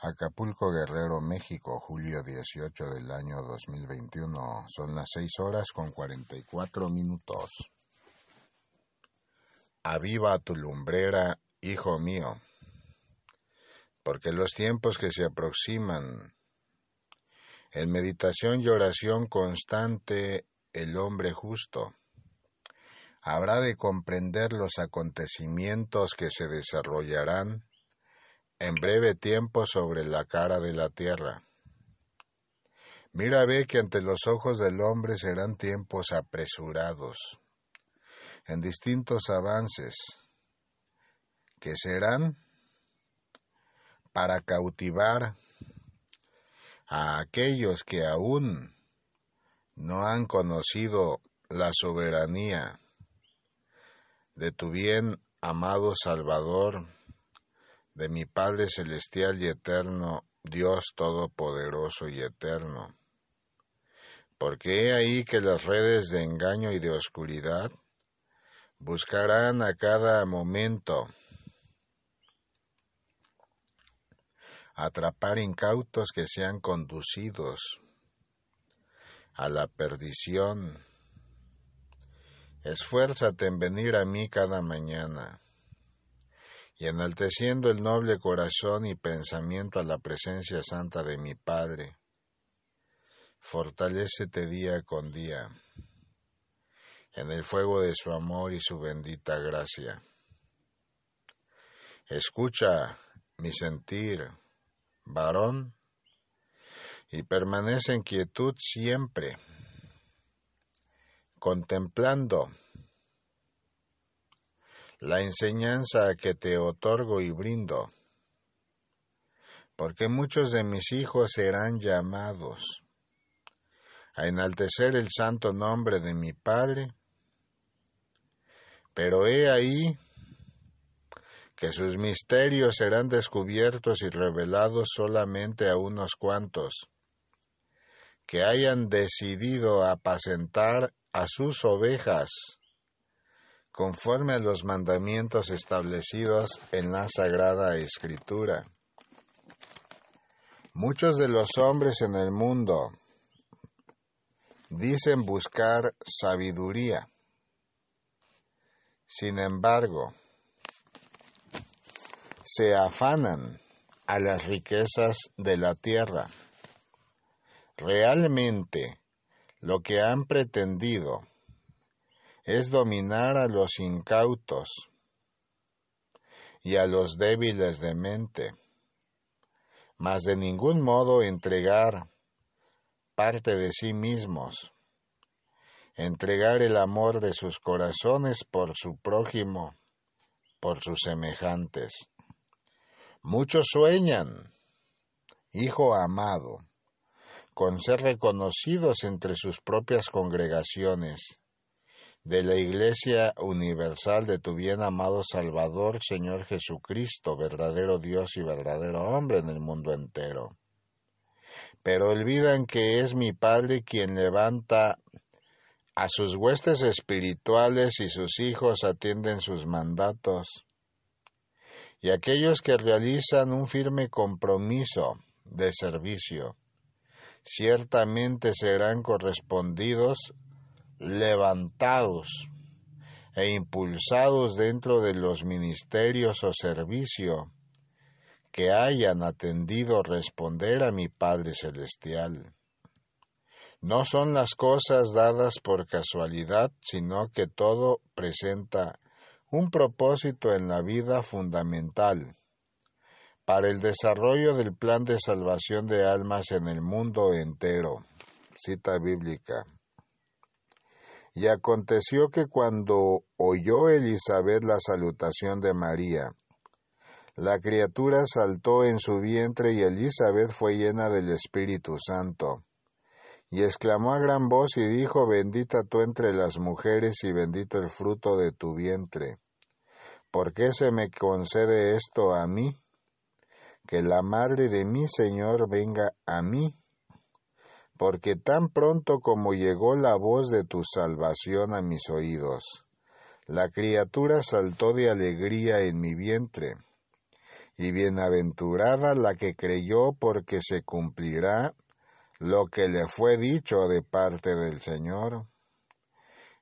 Acapulco Guerrero, México, julio 18 del año 2021. Son las 6 horas con 44 minutos. Aviva tu lumbrera, hijo mío, porque los tiempos que se aproximan, en meditación y oración constante, el hombre justo habrá de comprender los acontecimientos que se desarrollarán en breve tiempo sobre la cara de la tierra. Mira, ve que ante los ojos del hombre serán tiempos apresurados, en distintos avances, que serán para cautivar a aquellos que aún no han conocido la soberanía de tu bien amado Salvador, de mi Padre Celestial y Eterno, Dios Todopoderoso y Eterno. Porque he ahí que las redes de engaño y de oscuridad buscarán a cada momento atrapar incautos que sean conducidos a la perdición. Esfuérzate en venir a mí cada mañana y enalteciendo el noble corazón y pensamiento a la presencia santa de mi Padre, fortalécete día con día en el fuego de su amor y su bendita gracia. Escucha mi sentir, varón, y permanece en quietud siempre, contemplando la enseñanza que te otorgo y brindo, porque muchos de mis hijos serán llamados a enaltecer el santo nombre de mi Padre, pero he ahí que sus misterios serán descubiertos y revelados solamente a unos cuantos, que hayan decidido apacentar a sus ovejas conforme a los mandamientos establecidos en la Sagrada Escritura. Muchos de los hombres en el mundo dicen buscar sabiduría. Sin embargo, se afanan a las riquezas de la tierra. Realmente, lo que han pretendido es dominar a los incautos y a los débiles de mente, mas de ningún modo entregar parte de sí mismos, entregar el amor de sus corazones por su prójimo, por sus semejantes. Muchos sueñan, hijo amado, con ser reconocidos entre sus propias congregaciones, de la Iglesia Universal de tu bien amado Salvador, Señor Jesucristo, verdadero Dios y verdadero hombre en el mundo entero. Pero olvidan que es mi Padre quien levanta a sus huestes espirituales y sus hijos atienden sus mandatos. Y aquellos que realizan un firme compromiso de servicio, ciertamente serán correspondidos levantados e impulsados dentro de los ministerios o servicio que hayan atendido responder a mi Padre Celestial. No son las cosas dadas por casualidad, sino que todo presenta un propósito en la vida fundamental para el desarrollo del plan de salvación de almas en el mundo entero. Cita bíblica. Y aconteció que cuando oyó Elizabeth la salutación de María, la criatura saltó en su vientre y Elizabeth fue llena del Espíritu Santo. Y exclamó a gran voz y dijo, Bendita tú entre las mujeres y bendito el fruto de tu vientre. ¿Por qué se me concede esto a mí? Que la madre de mi Señor venga a mí porque tan pronto como llegó la voz de tu salvación a mis oídos, la criatura saltó de alegría en mi vientre, y bienaventurada la que creyó porque se cumplirá lo que le fue dicho de parte del Señor.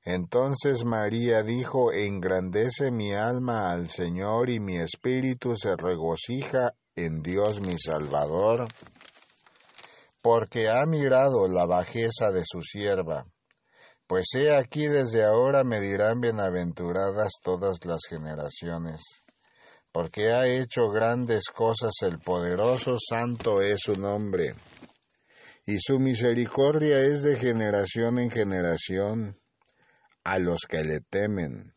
Entonces María dijo, Engrandece mi alma al Señor y mi espíritu se regocija en Dios mi Salvador, porque ha mirado la bajeza de su sierva. Pues he aquí desde ahora me dirán bienaventuradas todas las generaciones porque ha hecho grandes cosas el poderoso, santo es su nombre. Y su misericordia es de generación en generación a los que le temen.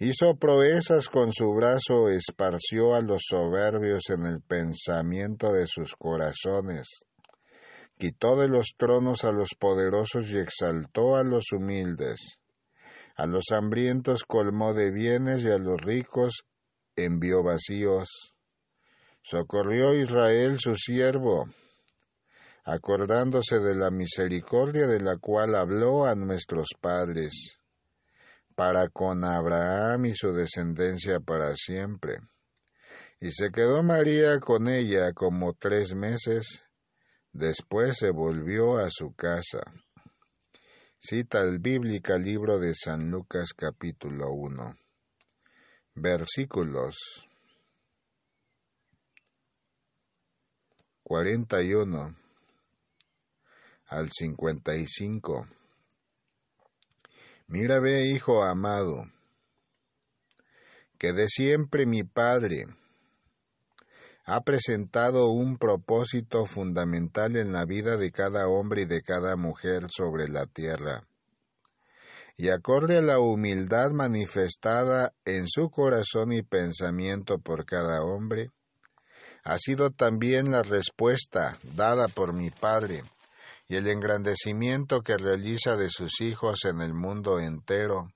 Hizo proezas con su brazo, esparció a los soberbios en el pensamiento de sus corazones. Quitó de los tronos a los poderosos y exaltó a los humildes. A los hambrientos colmó de bienes y a los ricos envió vacíos. Socorrió Israel su siervo, acordándose de la misericordia de la cual habló a nuestros padres, para con Abraham y su descendencia para siempre. Y se quedó María con ella como tres meses, después se volvió a su casa. Cita el bíblica libro de San Lucas capítulo 1 versículos 41 al 55. Mira, ve, hijo amado, que de siempre mi Padre ha presentado un propósito fundamental en la vida de cada hombre y de cada mujer sobre la tierra y acorde a la humildad manifestada en su corazón y pensamiento por cada hombre, ha sido también la respuesta dada por mi Padre y el engrandecimiento que realiza de sus hijos en el mundo entero.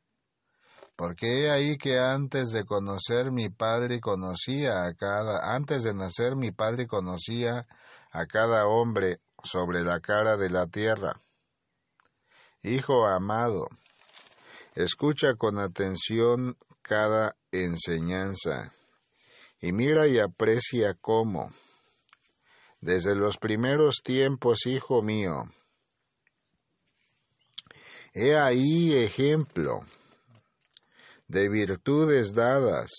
Porque he ahí que antes de conocer mi Padre conocía a cada, antes de nacer mi Padre conocía a cada hombre sobre la cara de la tierra. Hijo amado, Escucha con atención cada enseñanza y mira y aprecia cómo, desde los primeros tiempos, hijo mío, he ahí ejemplo de virtudes dadas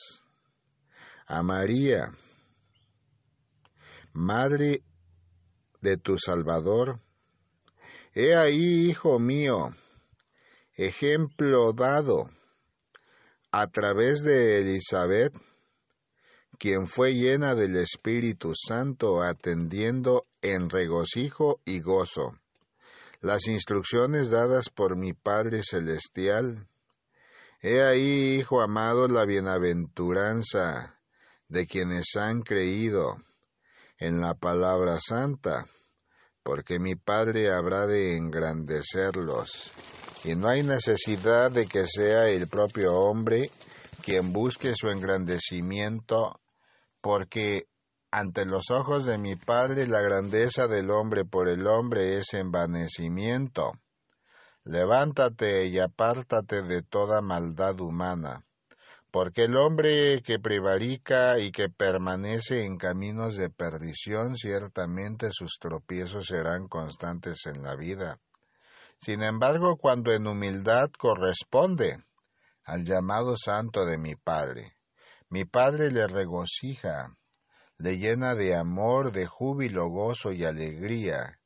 a María, Madre de tu Salvador. He ahí, hijo mío, ejemplo dado a través de Elizabeth, quien fue llena del Espíritu Santo atendiendo en regocijo y gozo las instrucciones dadas por mi Padre Celestial. He ahí, Hijo amado, la bienaventuranza de quienes han creído en la palabra santa, porque mi Padre habrá de engrandecerlos y no hay necesidad de que sea el propio hombre quien busque su engrandecimiento, porque ante los ojos de mi Padre la grandeza del hombre por el hombre es envanecimiento. Levántate y apártate de toda maldad humana, porque el hombre que prevarica y que permanece en caminos de perdición, ciertamente sus tropiezos serán constantes en la vida. Sin embargo, cuando en humildad corresponde al llamado santo de mi Padre, mi Padre le regocija, le llena de amor, de júbilo, gozo y alegría,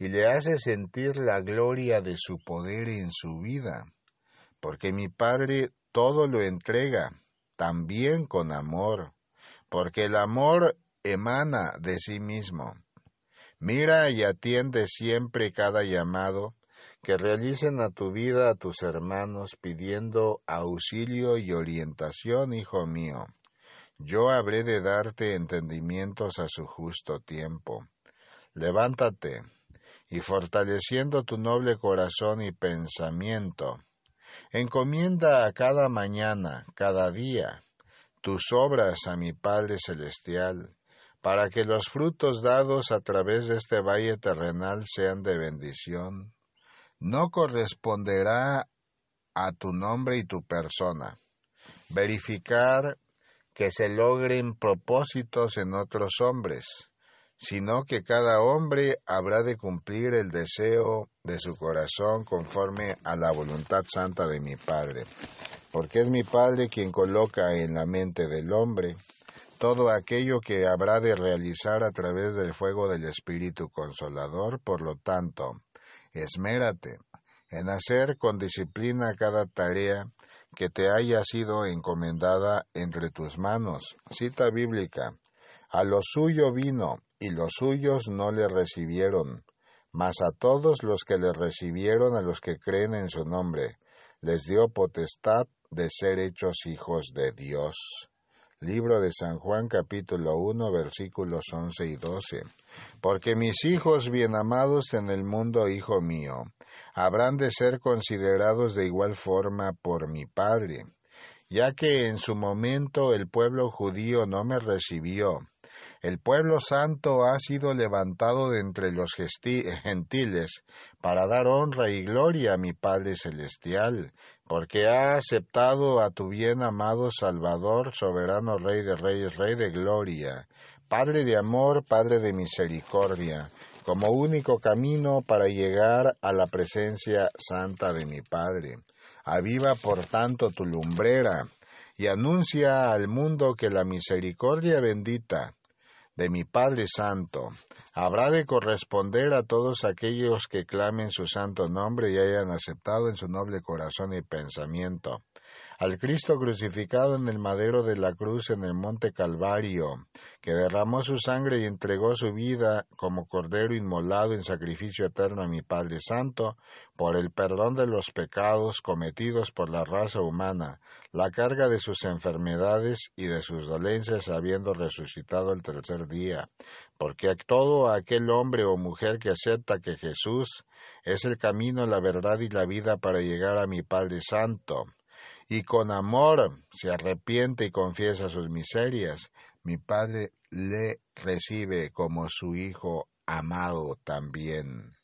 y le hace sentir la gloria de su poder en su vida, porque mi Padre todo lo entrega, también con amor, porque el amor emana de sí mismo. Mira y atiende siempre cada llamado, que realicen a tu vida a tus hermanos pidiendo auxilio y orientación, hijo mío. Yo habré de darte entendimientos a su justo tiempo. Levántate, y fortaleciendo tu noble corazón y pensamiento, encomienda a cada mañana, cada día, tus obras a mi Padre Celestial, para que los frutos dados a través de este valle terrenal sean de bendición, no corresponderá a tu nombre y tu persona. Verificar que se logren propósitos en otros hombres, sino que cada hombre habrá de cumplir el deseo de su corazón conforme a la voluntad santa de mi Padre, porque es mi Padre quien coloca en la mente del hombre todo aquello que habrá de realizar a través del fuego del Espíritu Consolador, por lo tanto, esmérate en hacer con disciplina cada tarea que te haya sido encomendada entre tus manos. Cita bíblica. A lo suyo vino, y los suyos no le recibieron, mas a todos los que le recibieron, a los que creen en su nombre, les dio potestad de ser hechos hijos de Dios. Libro de San Juan capítulo 1 versículos 11 y 12. Porque mis hijos bien amados en el mundo, hijo mío, habrán de ser considerados de igual forma por mi Padre, ya que en su momento el pueblo judío no me recibió, el pueblo santo ha sido levantado de entre los gentiles para dar honra y gloria a mi Padre Celestial, porque ha aceptado a tu bien amado Salvador, soberano Rey de Reyes, Rey de Gloria, Padre de amor, Padre de misericordia, como único camino para llegar a la presencia santa de mi Padre. Aviva por tanto tu lumbrera y anuncia al mundo que la misericordia bendita de mi Padre Santo, habrá de corresponder a todos aquellos que clamen su santo nombre y hayan aceptado en su noble corazón y pensamiento al Cristo crucificado en el madero de la cruz en el monte Calvario, que derramó su sangre y entregó su vida como cordero inmolado en sacrificio eterno a mi Padre Santo, por el perdón de los pecados cometidos por la raza humana, la carga de sus enfermedades y de sus dolencias habiendo resucitado el tercer día, porque a todo aquel hombre o mujer que acepta que Jesús es el camino, la verdad y la vida para llegar a mi Padre Santo, y con amor se arrepiente y confiesa sus miserias, mi Padre le recibe como su Hijo amado también.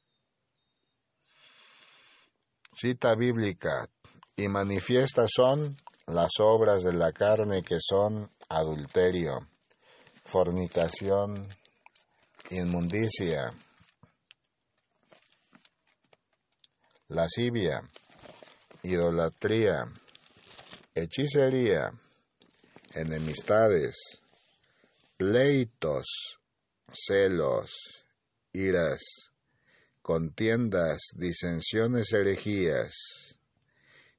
Cita bíblica. Y manifiestas son las obras de la carne que son adulterio, fornicación, inmundicia, lascivia, idolatría, hechicería, enemistades, pleitos, celos, iras, contiendas, disensiones, herejías,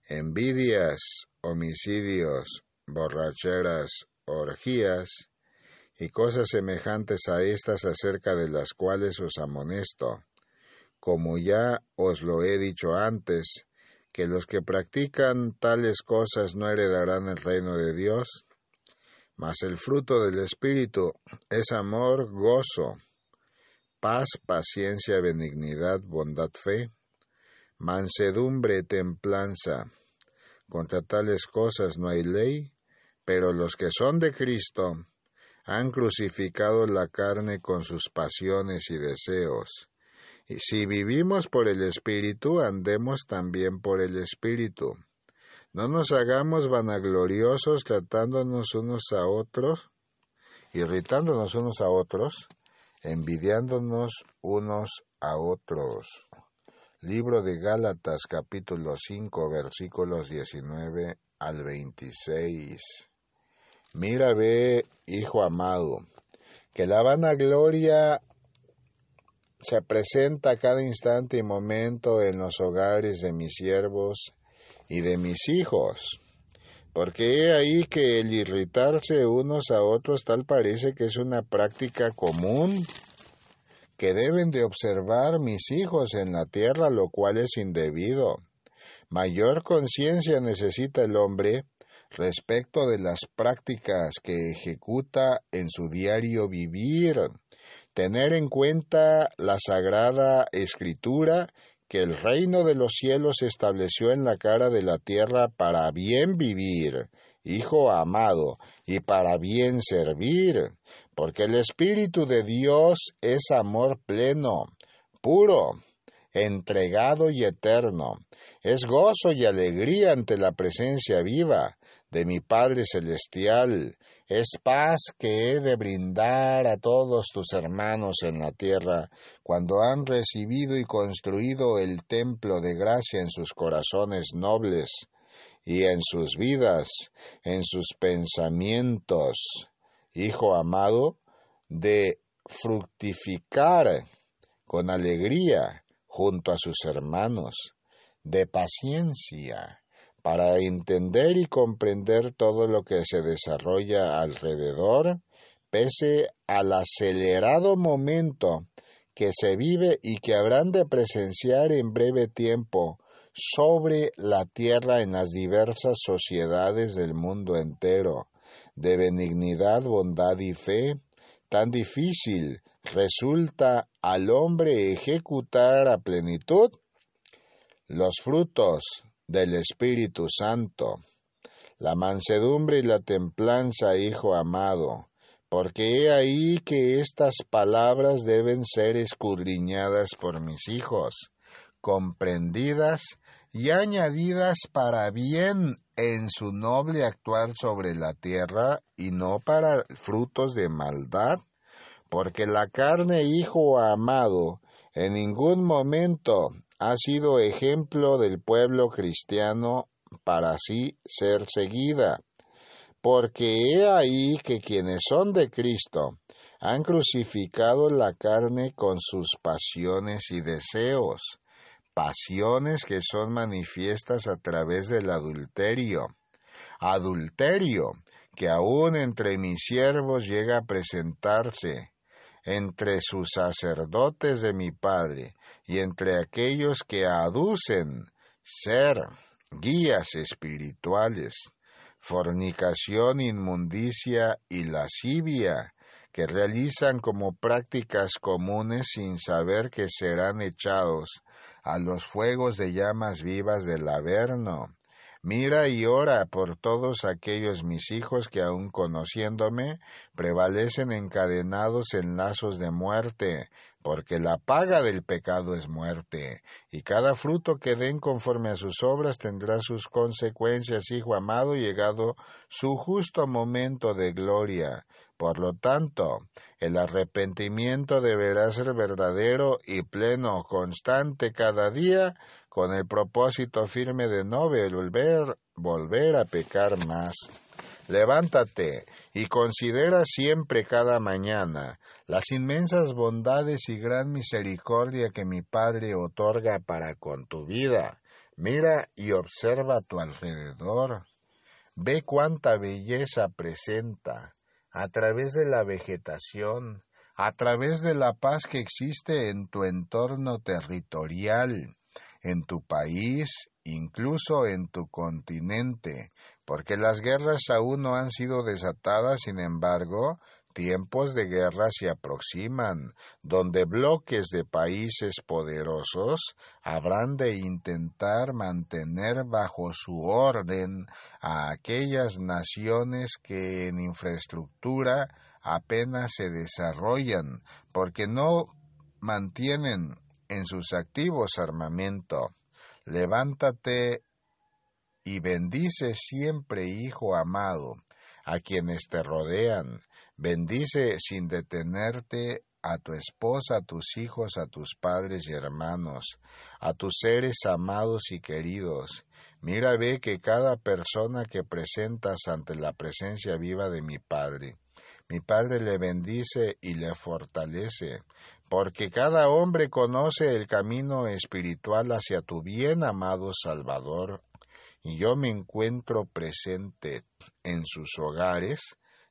envidias, homicidios, borracheras, orgías, y cosas semejantes a estas acerca de las cuales os amonesto, como ya os lo he dicho antes, que los que practican tales cosas no heredarán el reino de Dios, mas el fruto del Espíritu es amor, gozo, paz, paciencia, benignidad, bondad, fe, mansedumbre, templanza. Contra tales cosas no hay ley, pero los que son de Cristo han crucificado la carne con sus pasiones y deseos. Si vivimos por el Espíritu, andemos también por el Espíritu. No nos hagamos vanagloriosos tratándonos unos a otros, irritándonos unos a otros, envidiándonos unos a otros. Libro de Gálatas capítulo 5 versículos 19 al 26. Mira, ve, hijo amado, que la vanagloria se presenta cada instante y momento en los hogares de mis siervos y de mis hijos. Porque he ahí que el irritarse unos a otros tal parece que es una práctica común que deben de observar mis hijos en la tierra, lo cual es indebido. Mayor conciencia necesita el hombre respecto de las prácticas que ejecuta en su diario vivir tener en cuenta la sagrada escritura que el reino de los cielos se estableció en la cara de la tierra para bien vivir, hijo amado, y para bien servir, porque el Espíritu de Dios es amor pleno, puro, entregado y eterno, es gozo y alegría ante la presencia viva, de mi Padre Celestial, es paz que he de brindar a todos tus hermanos en la tierra cuando han recibido y construido el templo de gracia en sus corazones nobles y en sus vidas, en sus pensamientos, Hijo amado, de fructificar con alegría junto a sus hermanos, de paciencia, para entender y comprender todo lo que se desarrolla alrededor, pese al acelerado momento que se vive y que habrán de presenciar en breve tiempo sobre la tierra en las diversas sociedades del mundo entero, de benignidad, bondad y fe, tan difícil resulta al hombre ejecutar a plenitud los frutos del Espíritu Santo, la mansedumbre y la templanza, Hijo amado, porque he ahí que estas palabras deben ser escudriñadas por mis hijos, comprendidas y añadidas para bien en su noble actuar sobre la tierra y no para frutos de maldad, porque la carne, Hijo amado, en ningún momento ha sido ejemplo del pueblo cristiano para así ser seguida, porque he ahí que quienes son de Cristo han crucificado la carne con sus pasiones y deseos, pasiones que son manifiestas a través del adulterio, adulterio que aún entre mis siervos llega a presentarse, entre sus sacerdotes de mi Padre, y entre aquellos que aducen ser guías espirituales, fornicación, inmundicia y lascivia, que realizan como prácticas comunes sin saber que serán echados a los fuegos de llamas vivas del Averno. Mira y ora por todos aquellos mis hijos que aun conociéndome prevalecen encadenados en lazos de muerte, porque la paga del pecado es muerte, y cada fruto que den conforme a sus obras tendrá sus consecuencias, hijo amado, llegado su justo momento de gloria. Por lo tanto, el arrepentimiento deberá ser verdadero y pleno, constante cada día, con el propósito firme de no volver, volver a pecar más. Levántate y considera siempre cada mañana las inmensas bondades y gran misericordia que mi Padre otorga para con tu vida. Mira y observa a tu alrededor. Ve cuánta belleza presenta a través de la vegetación, a través de la paz que existe en tu entorno territorial, en tu país, incluso en tu continente, porque las guerras aún no han sido desatadas, sin embargo, tiempos de guerra se aproximan, donde bloques de países poderosos habrán de intentar mantener bajo su orden a aquellas naciones que en infraestructura apenas se desarrollan, porque no mantienen en sus activos armamento. Levántate y bendice siempre, Hijo amado, a quienes te rodean. Bendice sin detenerte a tu esposa, a tus hijos, a tus padres y hermanos, a tus seres amados y queridos. Mira, ve que cada persona que presentas ante la presencia viva de mi Padre, mi Padre le bendice y le fortalece, porque cada hombre conoce el camino espiritual hacia tu bien amado Salvador, y yo me encuentro presente en sus hogares,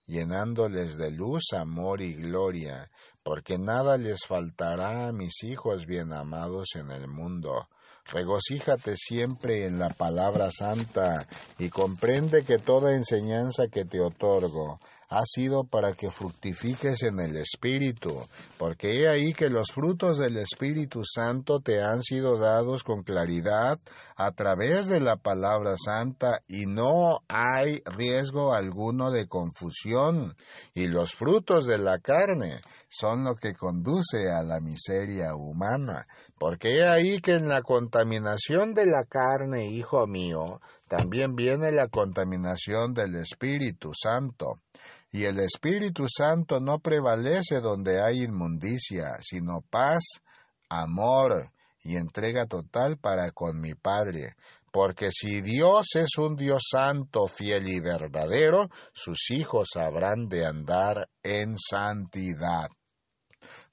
llenándoles de luz, amor y gloria, porque nada les faltará a mis hijos bien amados en el mundo. Regocíjate siempre en la palabra santa y comprende que toda enseñanza que te otorgo ha sido para que fructifiques en el Espíritu, porque he ahí que los frutos del Espíritu Santo te han sido dados con claridad a través de la palabra santa y no hay riesgo alguno de confusión, y los frutos de la carne son lo que conduce a la miseria humana, porque he ahí que en la contaminación de la carne, hijo mío, también viene la contaminación del Espíritu Santo. Y el Espíritu Santo no prevalece donde hay inmundicia, sino paz, amor y entrega total para con mi Padre. Porque si Dios es un Dios santo, fiel y verdadero, sus hijos habrán de andar en santidad.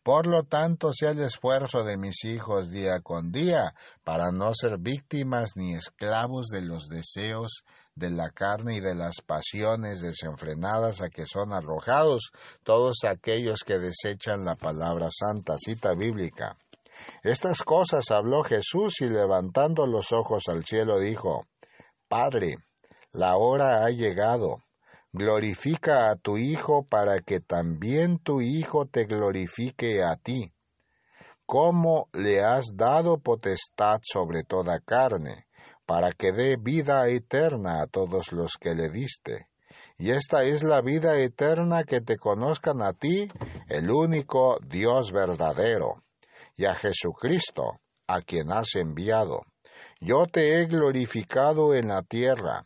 Por lo tanto, sea el esfuerzo de mis hijos día con día, para no ser víctimas ni esclavos de los deseos de la carne y de las pasiones desenfrenadas a que son arrojados todos aquellos que desechan la palabra santa, cita bíblica. Estas cosas habló Jesús y levantando los ojos al cielo dijo, Padre, la hora ha llegado glorifica a tu Hijo para que también tu Hijo te glorifique a ti. Como le has dado potestad sobre toda carne, para que dé vida eterna a todos los que le diste. Y esta es la vida eterna que te conozcan a ti, el único Dios verdadero, y a Jesucristo, a quien has enviado. Yo te he glorificado en la tierra,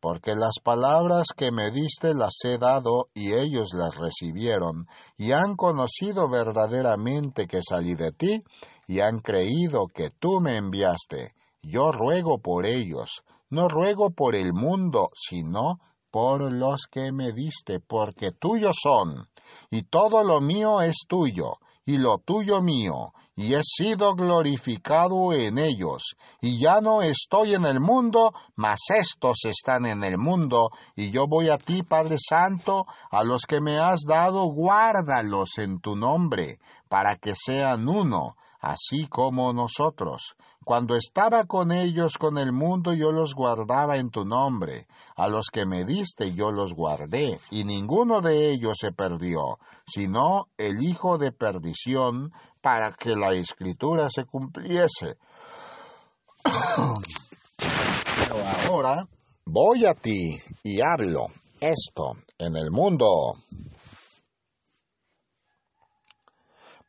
porque las palabras que me diste las he dado y ellos las recibieron, y han conocido verdaderamente que salí de ti, y han creído que tú me enviaste. Yo ruego por ellos, no ruego por el mundo, sino por los que me diste, porque tuyos son, y todo lo mío es tuyo, y lo tuyo mío, y he sido glorificado en ellos, y ya no estoy en el mundo, mas estos están en el mundo, y yo voy a ti, Padre Santo, a los que me has dado, guárdalos en tu nombre, para que sean uno, así como nosotros. Cuando estaba con ellos con el mundo yo los guardaba en tu nombre. A los que me diste yo los guardé, y ninguno de ellos se perdió, sino el hijo de perdición, para que la escritura se cumpliese. Pero ahora voy a ti y hablo esto en el mundo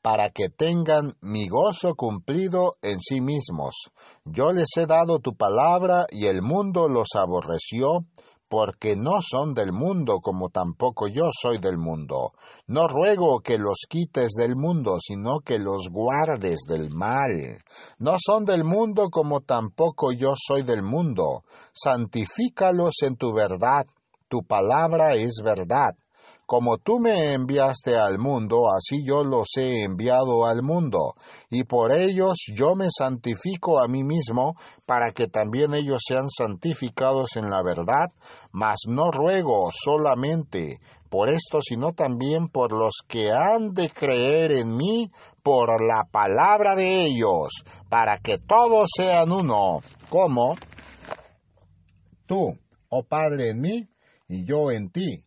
para que tengan mi gozo cumplido en sí mismos. Yo les he dado tu palabra y el mundo los aborreció, porque no son del mundo como tampoco yo soy del mundo. No ruego que los quites del mundo, sino que los guardes del mal. No son del mundo como tampoco yo soy del mundo. Santifícalos en tu verdad. Tu palabra es verdad. Como tú me enviaste al mundo, así yo los he enviado al mundo, y por ellos yo me santifico a mí mismo, para que también ellos sean santificados en la verdad, mas no ruego solamente por esto, sino también por los que han de creer en mí por la palabra de ellos, para que todos sean uno, como tú, oh Padre, en mí y yo en ti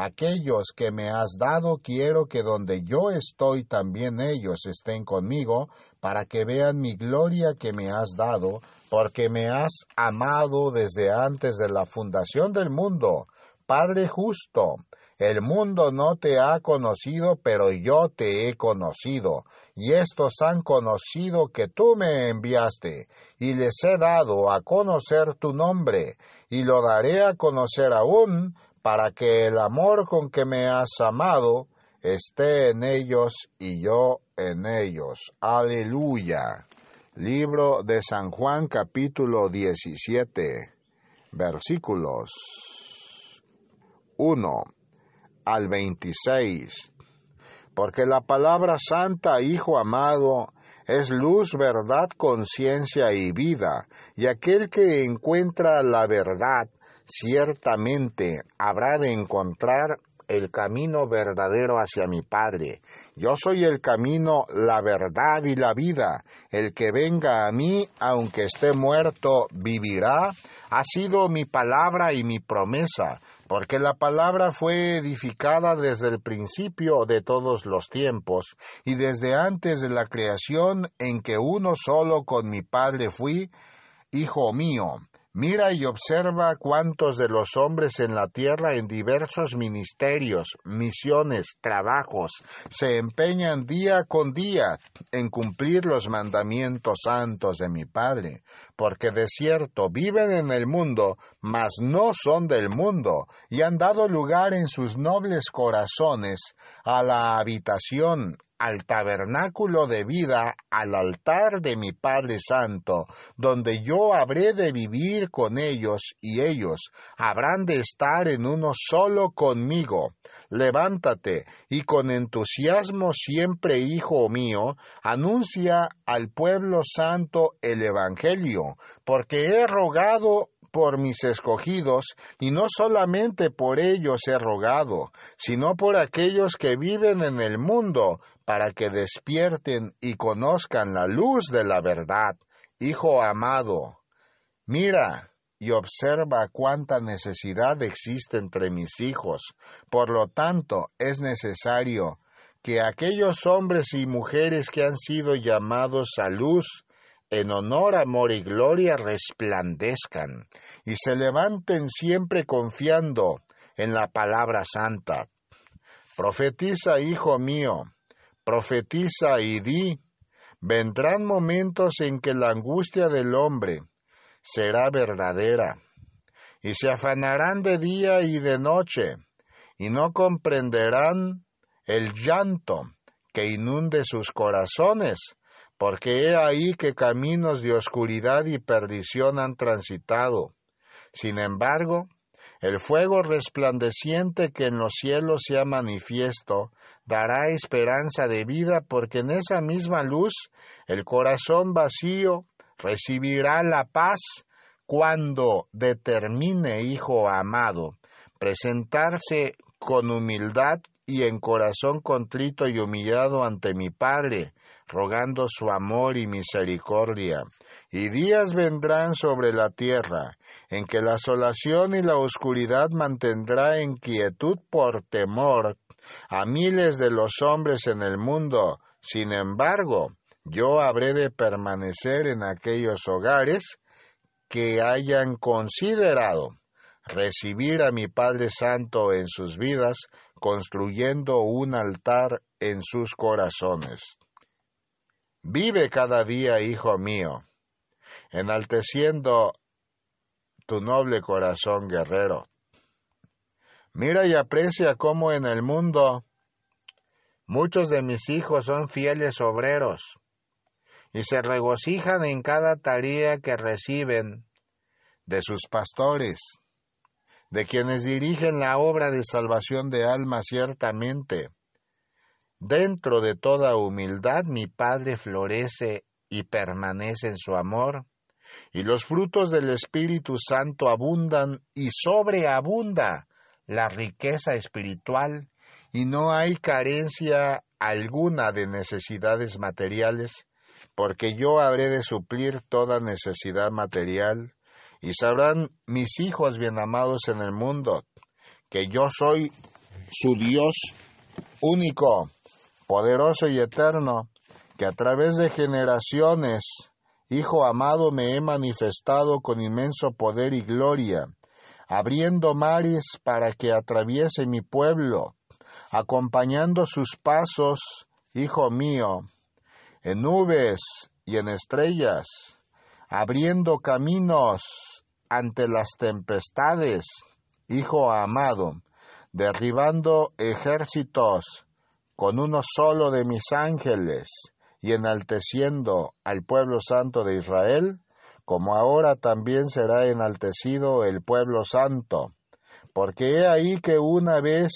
Aquellos que me has dado quiero que donde yo estoy también ellos estén conmigo, para que vean mi gloria que me has dado, porque me has amado desde antes de la fundación del mundo. Padre justo, el mundo no te ha conocido, pero yo te he conocido, y estos han conocido que tú me enviaste, y les he dado a conocer tu nombre, y lo daré a conocer aún, para que el amor con que me has amado esté en ellos y yo en ellos. Aleluya. Libro de San Juan capítulo 17 versículos 1 al 26. Porque la palabra santa, Hijo amado, es luz, verdad, conciencia y vida, y aquel que encuentra la verdad ciertamente habrá de encontrar el camino verdadero hacia mi Padre. Yo soy el camino, la verdad y la vida. El que venga a mí, aunque esté muerto, vivirá. Ha sido mi palabra y mi promesa, porque la palabra fue edificada desde el principio de todos los tiempos, y desde antes de la creación en que uno solo con mi Padre fui, Hijo mío, Mira y observa cuántos de los hombres en la tierra en diversos ministerios, misiones, trabajos, se empeñan día con día en cumplir los mandamientos santos de mi Padre, porque de cierto viven en el mundo, mas no son del mundo, y han dado lugar en sus nobles corazones a la habitación al tabernáculo de vida, al altar de mi Padre Santo, donde yo habré de vivir con ellos y ellos habrán de estar en uno solo conmigo. Levántate y con entusiasmo siempre, hijo mío, anuncia al pueblo santo el Evangelio, porque he rogado por mis escogidos, y no solamente por ellos he rogado, sino por aquellos que viven en el mundo, para que despierten y conozcan la luz de la verdad. Hijo amado, mira y observa cuánta necesidad existe entre mis hijos. Por lo tanto, es necesario que aquellos hombres y mujeres que han sido llamados a luz, en honor, amor y gloria resplandezcan y se levanten siempre confiando en la palabra santa. Profetiza, hijo mío, profetiza y di, vendrán momentos en que la angustia del hombre será verdadera, y se afanarán de día y de noche, y no comprenderán el llanto que inunde sus corazones, porque he ahí que caminos de oscuridad y perdición han transitado. Sin embargo, el fuego resplandeciente que en los cielos se ha manifiesto dará esperanza de vida, porque en esa misma luz el corazón vacío recibirá la paz cuando determine, hijo amado, presentarse con humildad y en corazón contrito y humillado ante mi Padre, rogando su amor y misericordia. Y días vendrán sobre la tierra, en que la asolación y la oscuridad mantendrá en quietud por temor a miles de los hombres en el mundo. Sin embargo, yo habré de permanecer en aquellos hogares que hayan considerado recibir a mi Padre Santo en sus vidas, construyendo un altar en sus corazones. Vive cada día, hijo mío, enalteciendo tu noble corazón guerrero. Mira y aprecia cómo en el mundo muchos de mis hijos son fieles obreros y se regocijan en cada tarea que reciben de sus pastores, de quienes dirigen la obra de salvación de almas ciertamente Dentro de toda humildad mi Padre florece y permanece en su amor, y los frutos del Espíritu Santo abundan y sobreabunda la riqueza espiritual, y no hay carencia alguna de necesidades materiales, porque yo habré de suplir toda necesidad material, y sabrán mis hijos bien amados en el mundo, que yo soy su Dios único poderoso y eterno, que a través de generaciones, Hijo amado, me he manifestado con inmenso poder y gloria, abriendo mares para que atraviese mi pueblo, acompañando sus pasos, Hijo mío, en nubes y en estrellas, abriendo caminos ante las tempestades, Hijo amado, derribando ejércitos, con uno solo de mis ángeles y enalteciendo al pueblo santo de Israel, como ahora también será enaltecido el pueblo santo, Porque he ahí que una vez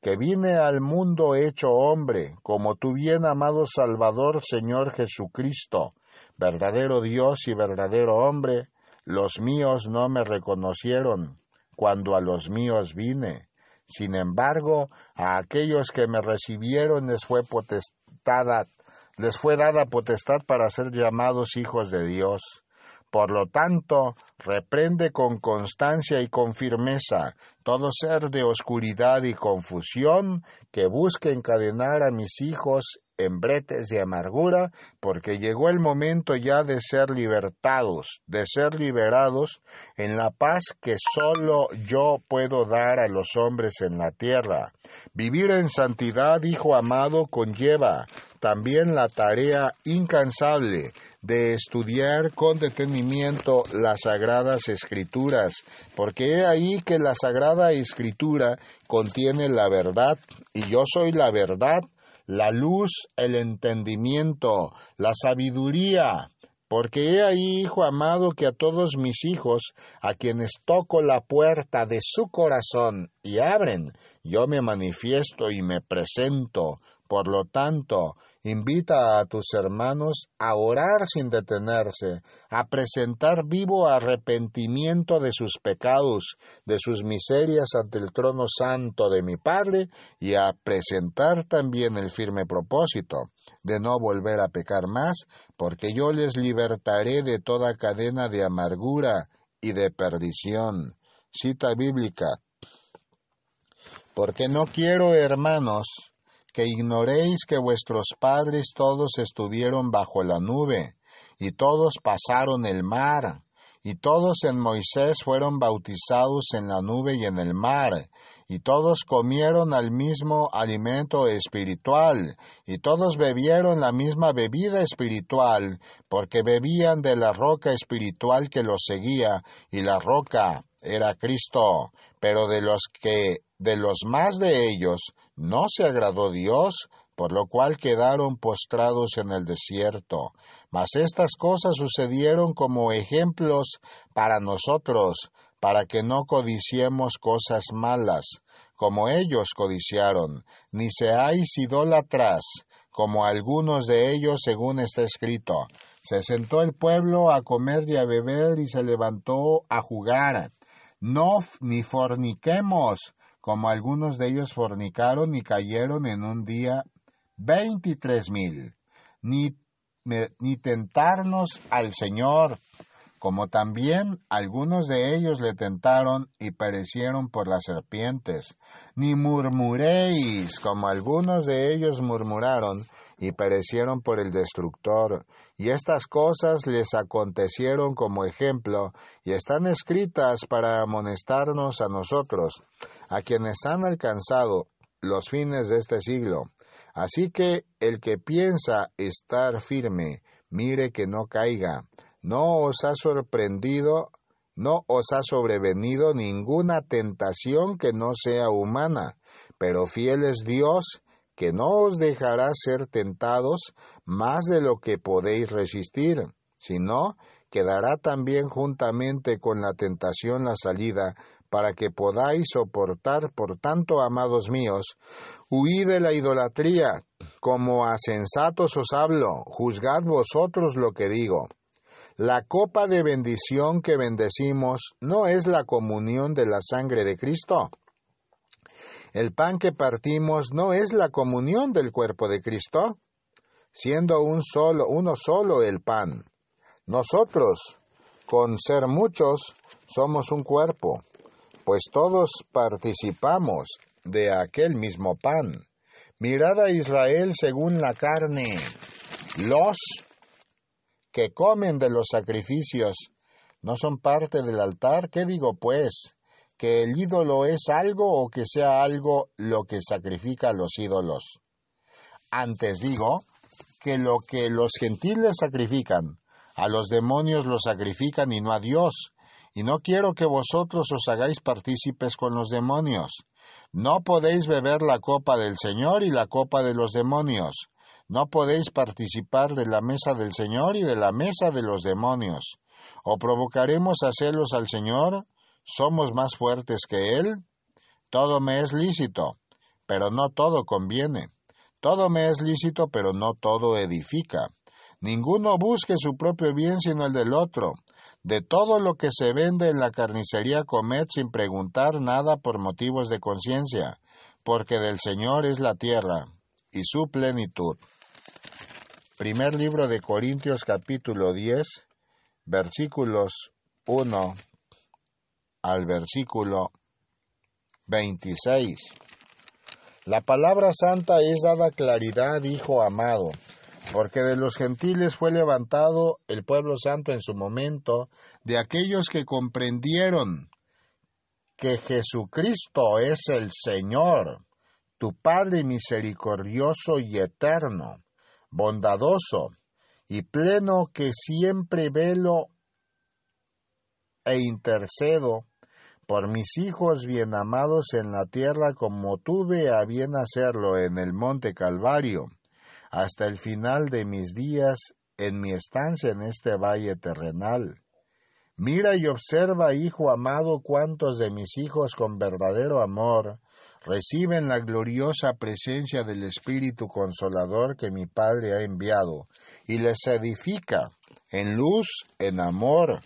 que vine al mundo hecho hombre, como tu bien amado Salvador Señor Jesucristo, verdadero Dios y verdadero hombre, los míos no me reconocieron cuando a los míos vine. Sin embargo, a aquellos que me recibieron les fue les dada potestad para ser llamados hijos de Dios. Por lo tanto, reprende con constancia y con firmeza todo ser de oscuridad y confusión que busque encadenar a mis hijos en bretes de amargura, porque llegó el momento ya de ser libertados, de ser liberados en la paz que sólo yo puedo dar a los hombres en la tierra. Vivir en santidad, Hijo amado, conlleva también la tarea incansable de estudiar con detenimiento las sagradas escrituras, porque he ahí que la sagrada escritura contiene la verdad, y yo soy la verdad, la luz, el entendimiento, la sabiduría, porque he ahí, hijo amado, que a todos mis hijos, a quienes toco la puerta de su corazón y abren, yo me manifiesto y me presento. Por lo tanto, Invita a tus hermanos a orar sin detenerse, a presentar vivo arrepentimiento de sus pecados, de sus miserias ante el trono santo de mi Padre, y a presentar también el firme propósito de no volver a pecar más, porque yo les libertaré de toda cadena de amargura y de perdición. Cita bíblica. Porque no quiero, hermanos, que ignoréis que vuestros padres todos estuvieron bajo la nube, y todos pasaron el mar, y todos en Moisés fueron bautizados en la nube y en el mar, y todos comieron al mismo alimento espiritual, y todos bebieron la misma bebida espiritual, porque bebían de la roca espiritual que los seguía, y la roca era Cristo, pero de los que de los más de ellos no se agradó Dios, por lo cual quedaron postrados en el desierto. Mas estas cosas sucedieron como ejemplos para nosotros, para que no codiciemos cosas malas, como ellos codiciaron, ni seáis idólatras, como algunos de ellos, según está escrito. Se sentó el pueblo a comer y a beber y se levantó a jugar. No ni forniquemos, como algunos de ellos fornicaron y cayeron en un día veintitrés mil, ni, ni tentarnos al Señor, como también algunos de ellos le tentaron y perecieron por las serpientes, ni murmuréis, como algunos de ellos murmuraron y perecieron por el destructor. Y estas cosas les acontecieron como ejemplo, y están escritas para amonestarnos a nosotros, a quienes han alcanzado los fines de este siglo. Así que el que piensa estar firme, mire que no caiga. No os ha sorprendido, no os ha sobrevenido ninguna tentación que no sea humana, pero fiel es Dios, que no os dejará ser tentados más de lo que podéis resistir, sino que dará también juntamente con la tentación la salida para que podáis soportar. Por tanto, amados míos, huid de la idolatría, como a sensatos os hablo, juzgad vosotros lo que digo. La copa de bendición que bendecimos no es la comunión de la sangre de Cristo. El pan que partimos no es la comunión del cuerpo de Cristo, siendo un solo, uno solo el pan. Nosotros, con ser muchos, somos un cuerpo pues todos participamos de aquel mismo pan. Mirad a Israel según la carne. Los que comen de los sacrificios no son parte del altar. ¿Qué digo pues? ¿Que el ídolo es algo o que sea algo lo que sacrifica a los ídolos? Antes digo que lo que los gentiles sacrifican, a los demonios lo sacrifican y no a Dios, y no quiero que vosotros os hagáis partícipes con los demonios. No podéis beber la copa del Señor y la copa de los demonios. No podéis participar de la mesa del Señor y de la mesa de los demonios. ¿O provocaremos a celos al Señor? ¿Somos más fuertes que Él? Todo me es lícito, pero no todo conviene. Todo me es lícito, pero no todo edifica. Ninguno busque su propio bien sino el del otro. De todo lo que se vende en la carnicería comed sin preguntar nada por motivos de conciencia, porque del Señor es la tierra y su plenitud. Primer libro de Corintios capítulo 10, versículos 1 al versículo 26. La palabra santa es dada claridad, hijo amado porque de los gentiles fue levantado el pueblo santo en su momento, de aquellos que comprendieron que Jesucristo es el Señor, tu Padre misericordioso y eterno, bondadoso y pleno que siempre velo e intercedo por mis hijos bien amados en la tierra como tuve a bien hacerlo en el monte Calvario hasta el final de mis días en mi estancia en este valle terrenal. Mira y observa, hijo amado, cuántos de mis hijos con verdadero amor reciben la gloriosa presencia del Espíritu Consolador que mi Padre ha enviado, y les edifica en luz, en amor,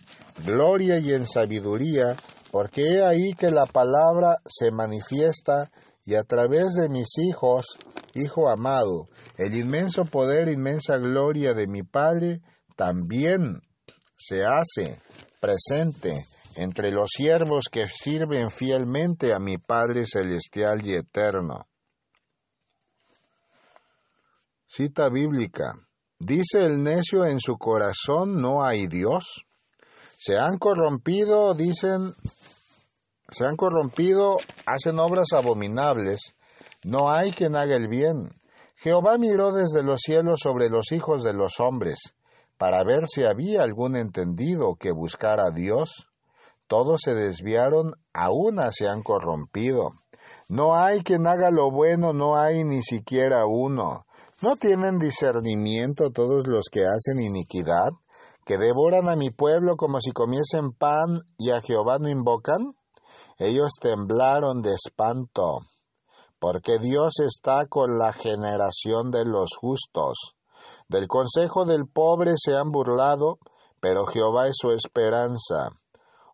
gloria y en sabiduría, porque he ahí que la palabra se manifiesta y a través de mis hijos, Hijo amado, el inmenso poder, inmensa gloria de mi Padre también se hace presente entre los siervos que sirven fielmente a mi Padre celestial y eterno. Cita bíblica. Dice el necio en su corazón no hay Dios. Se han corrompido, dicen se han corrompido, hacen obras abominables, no hay quien haga el bien. Jehová miró desde los cielos sobre los hijos de los hombres, para ver si había algún entendido que buscara a Dios. Todos se desviaron, a una se han corrompido. No hay quien haga lo bueno, no hay ni siquiera uno. ¿No tienen discernimiento todos los que hacen iniquidad, que devoran a mi pueblo como si comiesen pan y a Jehová no invocan? Ellos temblaron de espanto, porque Dios está con la generación de los justos. Del consejo del pobre se han burlado, pero Jehová es su esperanza.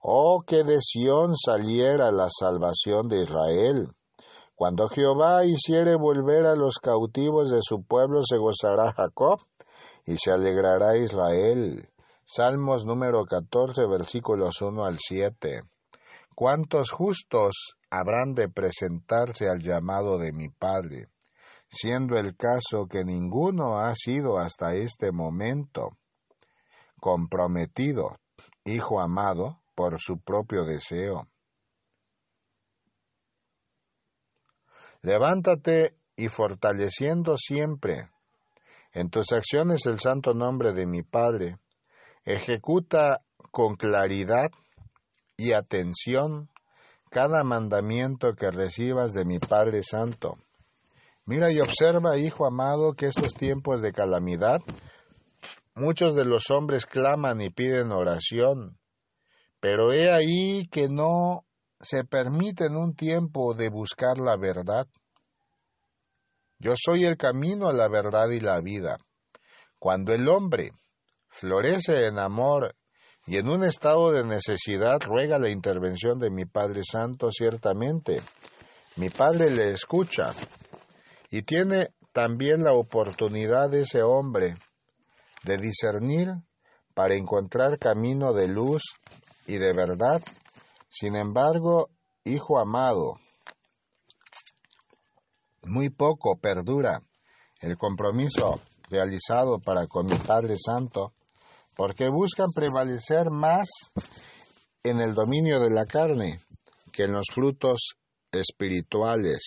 Oh, que de Sión saliera la salvación de Israel. Cuando Jehová hiciere volver a los cautivos de su pueblo, se gozará Jacob y se alegrará Israel. Salmos número 14, versículos 1 al 7. ¿Cuántos justos habrán de presentarse al llamado de mi Padre, siendo el caso que ninguno ha sido hasta este momento comprometido, hijo amado, por su propio deseo? Levántate y fortaleciendo siempre en tus acciones el santo nombre de mi Padre, ejecuta con claridad y atención cada mandamiento que recibas de mi Padre Santo. Mira y observa, hijo amado, que estos tiempos de calamidad, muchos de los hombres claman y piden oración, pero he ahí que no se permiten un tiempo de buscar la verdad. Yo soy el camino a la verdad y la vida. Cuando el hombre florece en amor y en un estado de necesidad ruega la intervención de mi Padre Santo ciertamente. Mi Padre le escucha y tiene también la oportunidad de ese hombre de discernir para encontrar camino de luz y de verdad. Sin embargo, hijo amado, muy poco perdura el compromiso realizado para con mi Padre Santo porque buscan prevalecer más en el dominio de la carne que en los frutos espirituales.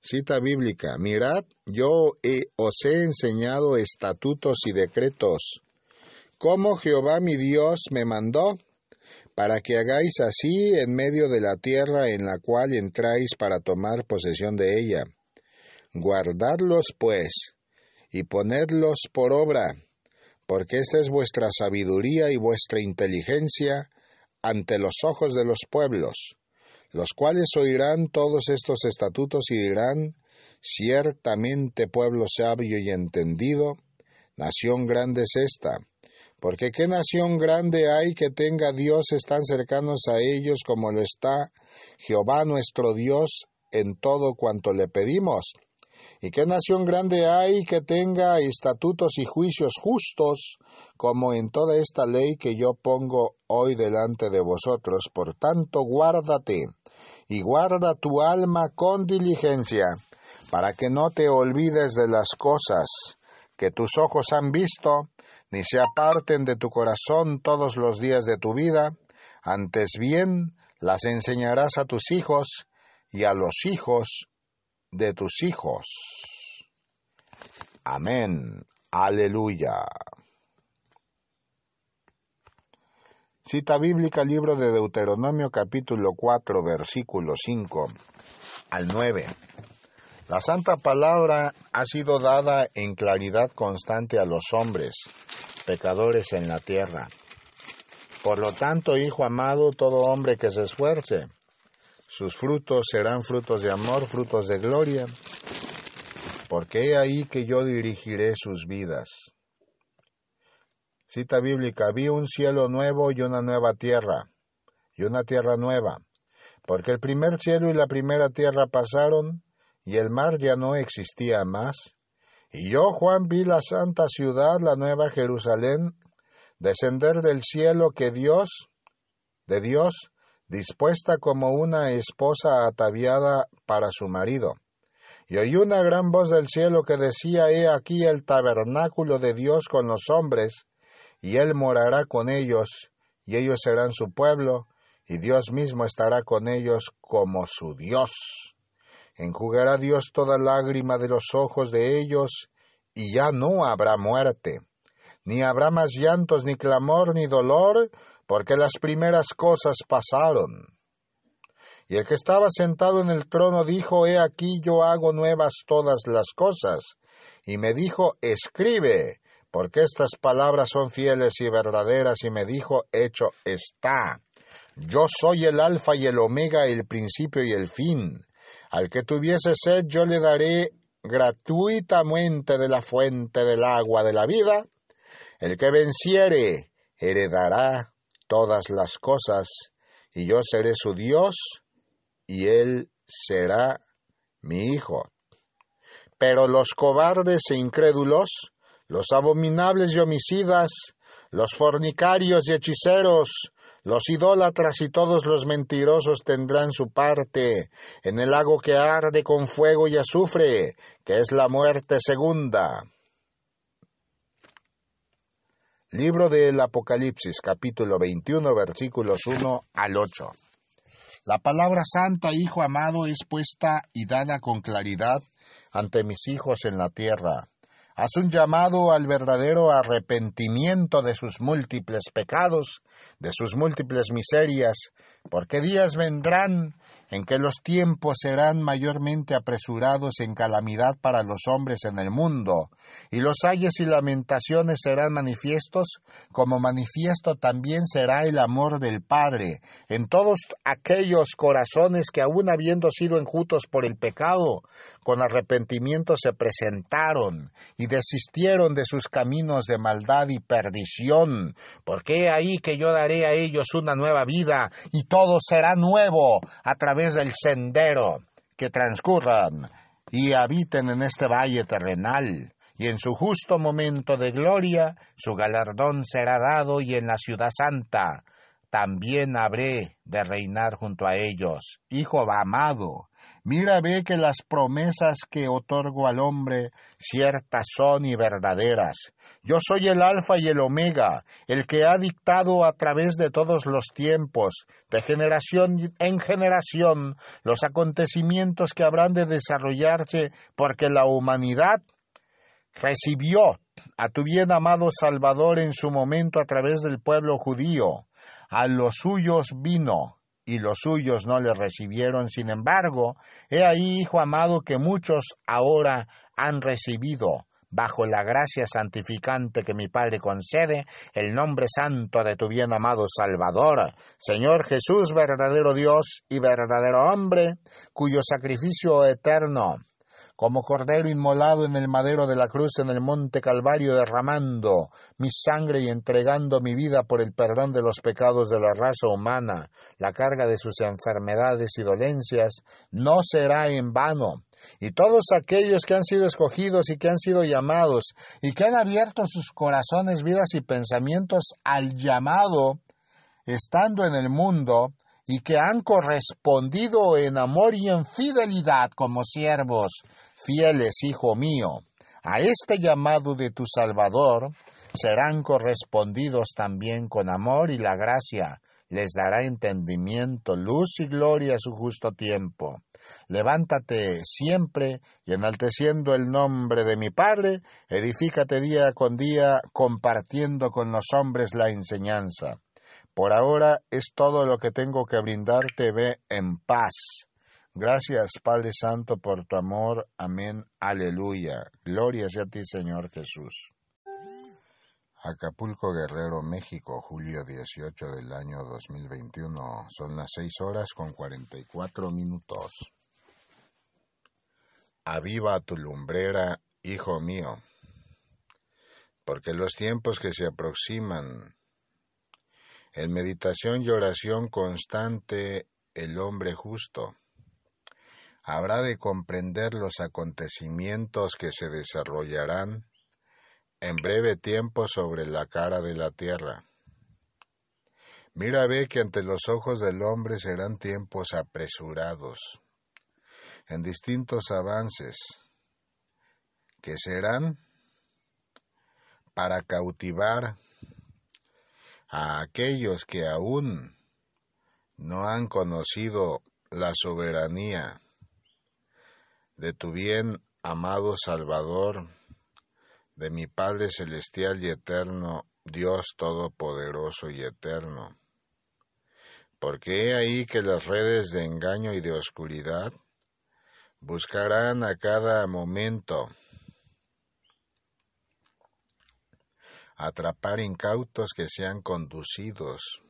Cita bíblica, mirad, yo os he enseñado estatutos y decretos, como Jehová mi Dios me mandó, para que hagáis así en medio de la tierra en la cual entráis para tomar posesión de ella. Guardadlos, pues, y ponedlos por obra, porque esta es vuestra sabiduría y vuestra inteligencia ante los ojos de los pueblos. los cuales oirán todos estos estatutos y dirán, ciertamente pueblo sabio y entendido, nación grande es esta, porque qué nación grande hay que tenga dioses tan cercanos a ellos como lo está Jehová nuestro Dios en todo cuanto le pedimos. ¿Y qué nación grande hay que tenga estatutos y juicios justos como en toda esta ley que yo pongo hoy delante de vosotros? Por tanto, guárdate y guarda tu alma con diligencia, para que no te olvides de las cosas que tus ojos han visto, ni se aparten de tu corazón todos los días de tu vida, antes bien las enseñarás a tus hijos y a los hijos de tus hijos. Amén. Aleluya. Cita bíblica, libro de Deuteronomio capítulo 4, versículo 5 al 9. La santa palabra ha sido dada en claridad constante a los hombres, pecadores en la tierra. Por lo tanto, hijo amado, todo hombre que se esfuerce, sus frutos serán frutos de amor, frutos de gloria, porque he ahí que yo dirigiré sus vidas. Cita bíblica, vi un cielo nuevo y una nueva tierra, y una tierra nueva, porque el primer cielo y la primera tierra pasaron, y el mar ya no existía más. Y yo, Juan, vi la santa ciudad, la nueva Jerusalén, descender del cielo que Dios, de Dios, dispuesta como una esposa ataviada para su marido. Y oí una gran voz del cielo que decía, He aquí el tabernáculo de Dios con los hombres, y él morará con ellos, y ellos serán su pueblo, y Dios mismo estará con ellos como su Dios. Enjugará Dios toda lágrima de los ojos de ellos, y ya no habrá muerte, ni habrá más llantos, ni clamor, ni dolor, porque las primeras cosas pasaron. Y el que estaba sentado en el trono dijo, He aquí yo hago nuevas todas las cosas. Y me dijo, Escribe, porque estas palabras son fieles y verdaderas, y me dijo, hecho está. Yo soy el alfa y el omega, el principio y el fin. Al que tuviese sed yo le daré gratuitamente de la fuente del agua de la vida. El que venciere heredará todas las cosas, y yo seré su Dios, y él será mi hijo. Pero los cobardes e incrédulos los abominables y homicidas, los fornicarios y hechiceros, los idólatras y todos los mentirosos tendrán su parte en el lago que arde con fuego y azufre, que es la muerte segunda. Libro del Apocalipsis, capítulo 21, versículos 1 al 8. La palabra santa, Hijo amado, es puesta y dada con claridad ante mis hijos en la tierra Haz un llamado al verdadero arrepentimiento de sus múltiples pecados, de sus múltiples miserias, porque días vendrán en que los tiempos serán mayormente apresurados en calamidad para los hombres en el mundo, y los ayes y lamentaciones serán manifiestos, como manifiesto también será el amor del Padre en todos aquellos corazones que aun habiendo sido enjutos por el pecado, con arrepentimiento se presentaron y desistieron de sus caminos de maldad y perdición, porque ahí que yo daré a ellos una nueva vida, y todo será nuevo a través del sendero que transcurran y habiten en este valle terrenal, y en su justo momento de gloria su galardón será dado y en la ciudad santa también habré de reinar junto a ellos. Hijo amado, Mira, ve que las promesas que otorgo al hombre ciertas son y verdaderas. Yo soy el Alfa y el Omega, el que ha dictado a través de todos los tiempos, de generación en generación, los acontecimientos que habrán de desarrollarse, porque la humanidad recibió a tu bien amado Salvador en su momento a través del pueblo judío. A los suyos vino, y los suyos no le recibieron. Sin embargo, he ahí, hijo amado, que muchos ahora han recibido bajo la gracia santificante que mi Padre concede, el nombre santo de tu bien amado Salvador, Señor Jesús, verdadero Dios y verdadero hombre, cuyo sacrificio eterno como cordero inmolado en el madero de la cruz en el monte Calvario, derramando mi sangre y entregando mi vida por el perdón de los pecados de la raza humana, la carga de sus enfermedades y dolencias, no será en vano. Y todos aquellos que han sido escogidos y que han sido llamados y que han abierto sus corazones, vidas y pensamientos al llamado, estando en el mundo, y que han correspondido en amor y en fidelidad como siervos fieles, hijo mío. A este llamado de tu Salvador serán correspondidos también con amor y la gracia les dará entendimiento, luz y gloria a su justo tiempo. Levántate siempre y enalteciendo el nombre de mi Padre, edifícate día con día compartiendo con los hombres la enseñanza. Por ahora es todo lo que tengo que brindarte, ve en paz. Gracias, Padre Santo, por tu amor. Amén. Aleluya. Gloria sea a ti, Señor Jesús. Acapulco Guerrero, México, julio 18 del año 2021. Son las seis horas con 44 minutos. Aviva tu lumbrera, hijo mío, porque los tiempos que se aproximan en meditación y oración constante el hombre justo habrá de comprender los acontecimientos que se desarrollarán en breve tiempo sobre la cara de la tierra. Mira, ve que ante los ojos del hombre serán tiempos apresurados, en distintos avances, que serán para cautivar a aquellos que aún no han conocido la soberanía de tu bien amado Salvador, de mi Padre Celestial y Eterno, Dios Todopoderoso y Eterno. Porque he ahí que las redes de engaño y de oscuridad buscarán a cada momento atrapar incautos que sean conducidos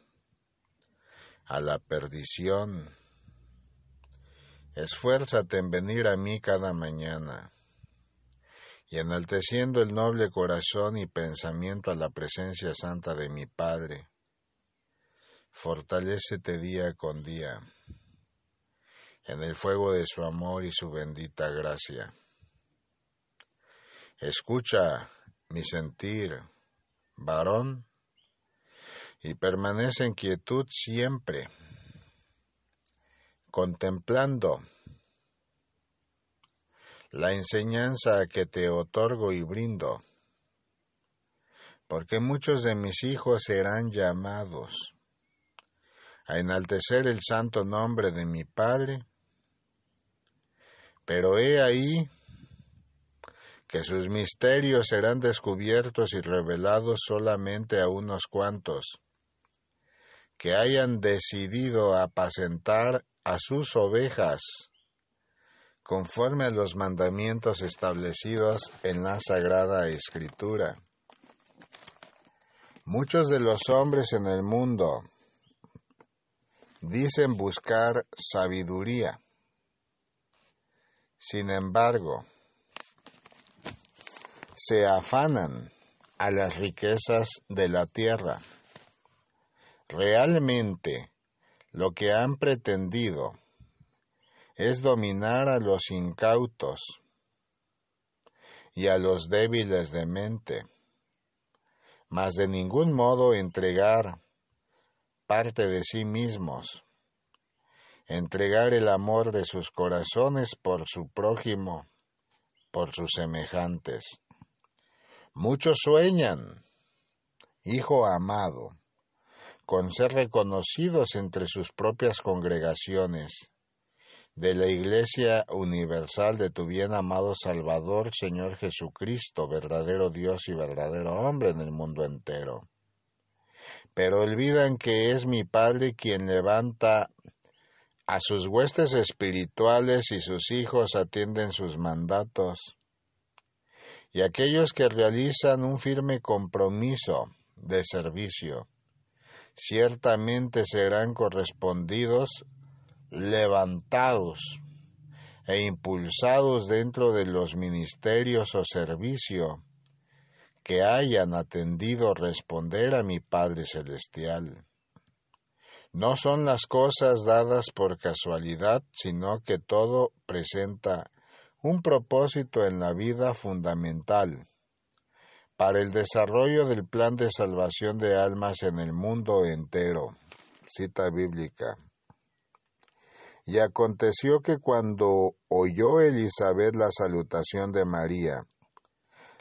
a la perdición. Esfuérzate en venir a mí cada mañana, y enalteciendo el noble corazón y pensamiento a la presencia santa de mi Padre, fortalécete día con día en el fuego de su amor y su bendita gracia. Escucha mi sentir, varón, y permanece en quietud siempre, contemplando la enseñanza que te otorgo y brindo, porque muchos de mis hijos serán llamados a enaltecer el santo nombre de mi Padre, pero he ahí que sus misterios serán descubiertos y revelados solamente a unos cuantos, que hayan decidido apacentar a sus ovejas conforme a los mandamientos establecidos en la Sagrada Escritura. Muchos de los hombres en el mundo dicen buscar sabiduría. Sin embargo, se afanan a las riquezas de la tierra. Realmente lo que han pretendido es dominar a los incautos y a los débiles de mente, mas de ningún modo entregar parte de sí mismos, entregar el amor de sus corazones por su prójimo, por sus semejantes. Muchos sueñan, hijo amado, con ser reconocidos entre sus propias congregaciones. De la Iglesia Universal de tu bien amado Salvador, Señor Jesucristo, verdadero Dios y verdadero hombre en el mundo entero. Pero olvidan que es mi Padre quien levanta a sus huestes espirituales y sus hijos atienden sus mandatos. Y aquellos que realizan un firme compromiso de servicio, ciertamente serán correspondidos, levantados e impulsados dentro de los ministerios o servicio que hayan atendido responder a mi Padre Celestial. No son las cosas dadas por casualidad, sino que todo presenta un propósito en la vida fundamental para el desarrollo del plan de salvación de almas en el mundo entero. Cita bíblica. Y aconteció que cuando oyó Elizabeth la salutación de María,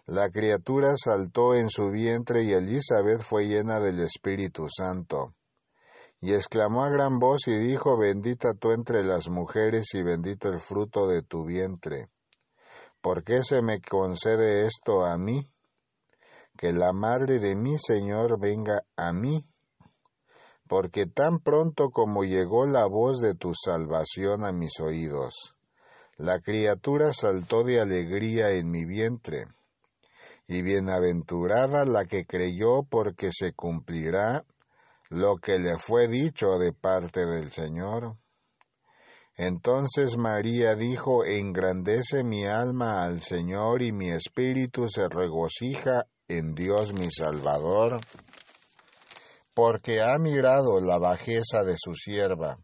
la criatura saltó en su vientre y Elizabeth fue llena del Espíritu Santo. Y exclamó a gran voz y dijo, Bendita tú entre las mujeres y bendito el fruto de tu vientre. ¿Por qué se me concede esto a mí? Que la madre de mi Señor venga a mí porque tan pronto como llegó la voz de tu salvación a mis oídos, la criatura saltó de alegría en mi vientre, y bienaventurada la que creyó porque se cumplirá lo que le fue dicho de parte del Señor. Entonces María dijo, engrandece mi alma al Señor y mi espíritu se regocija en Dios mi Salvador porque ha mirado la bajeza de su sierva.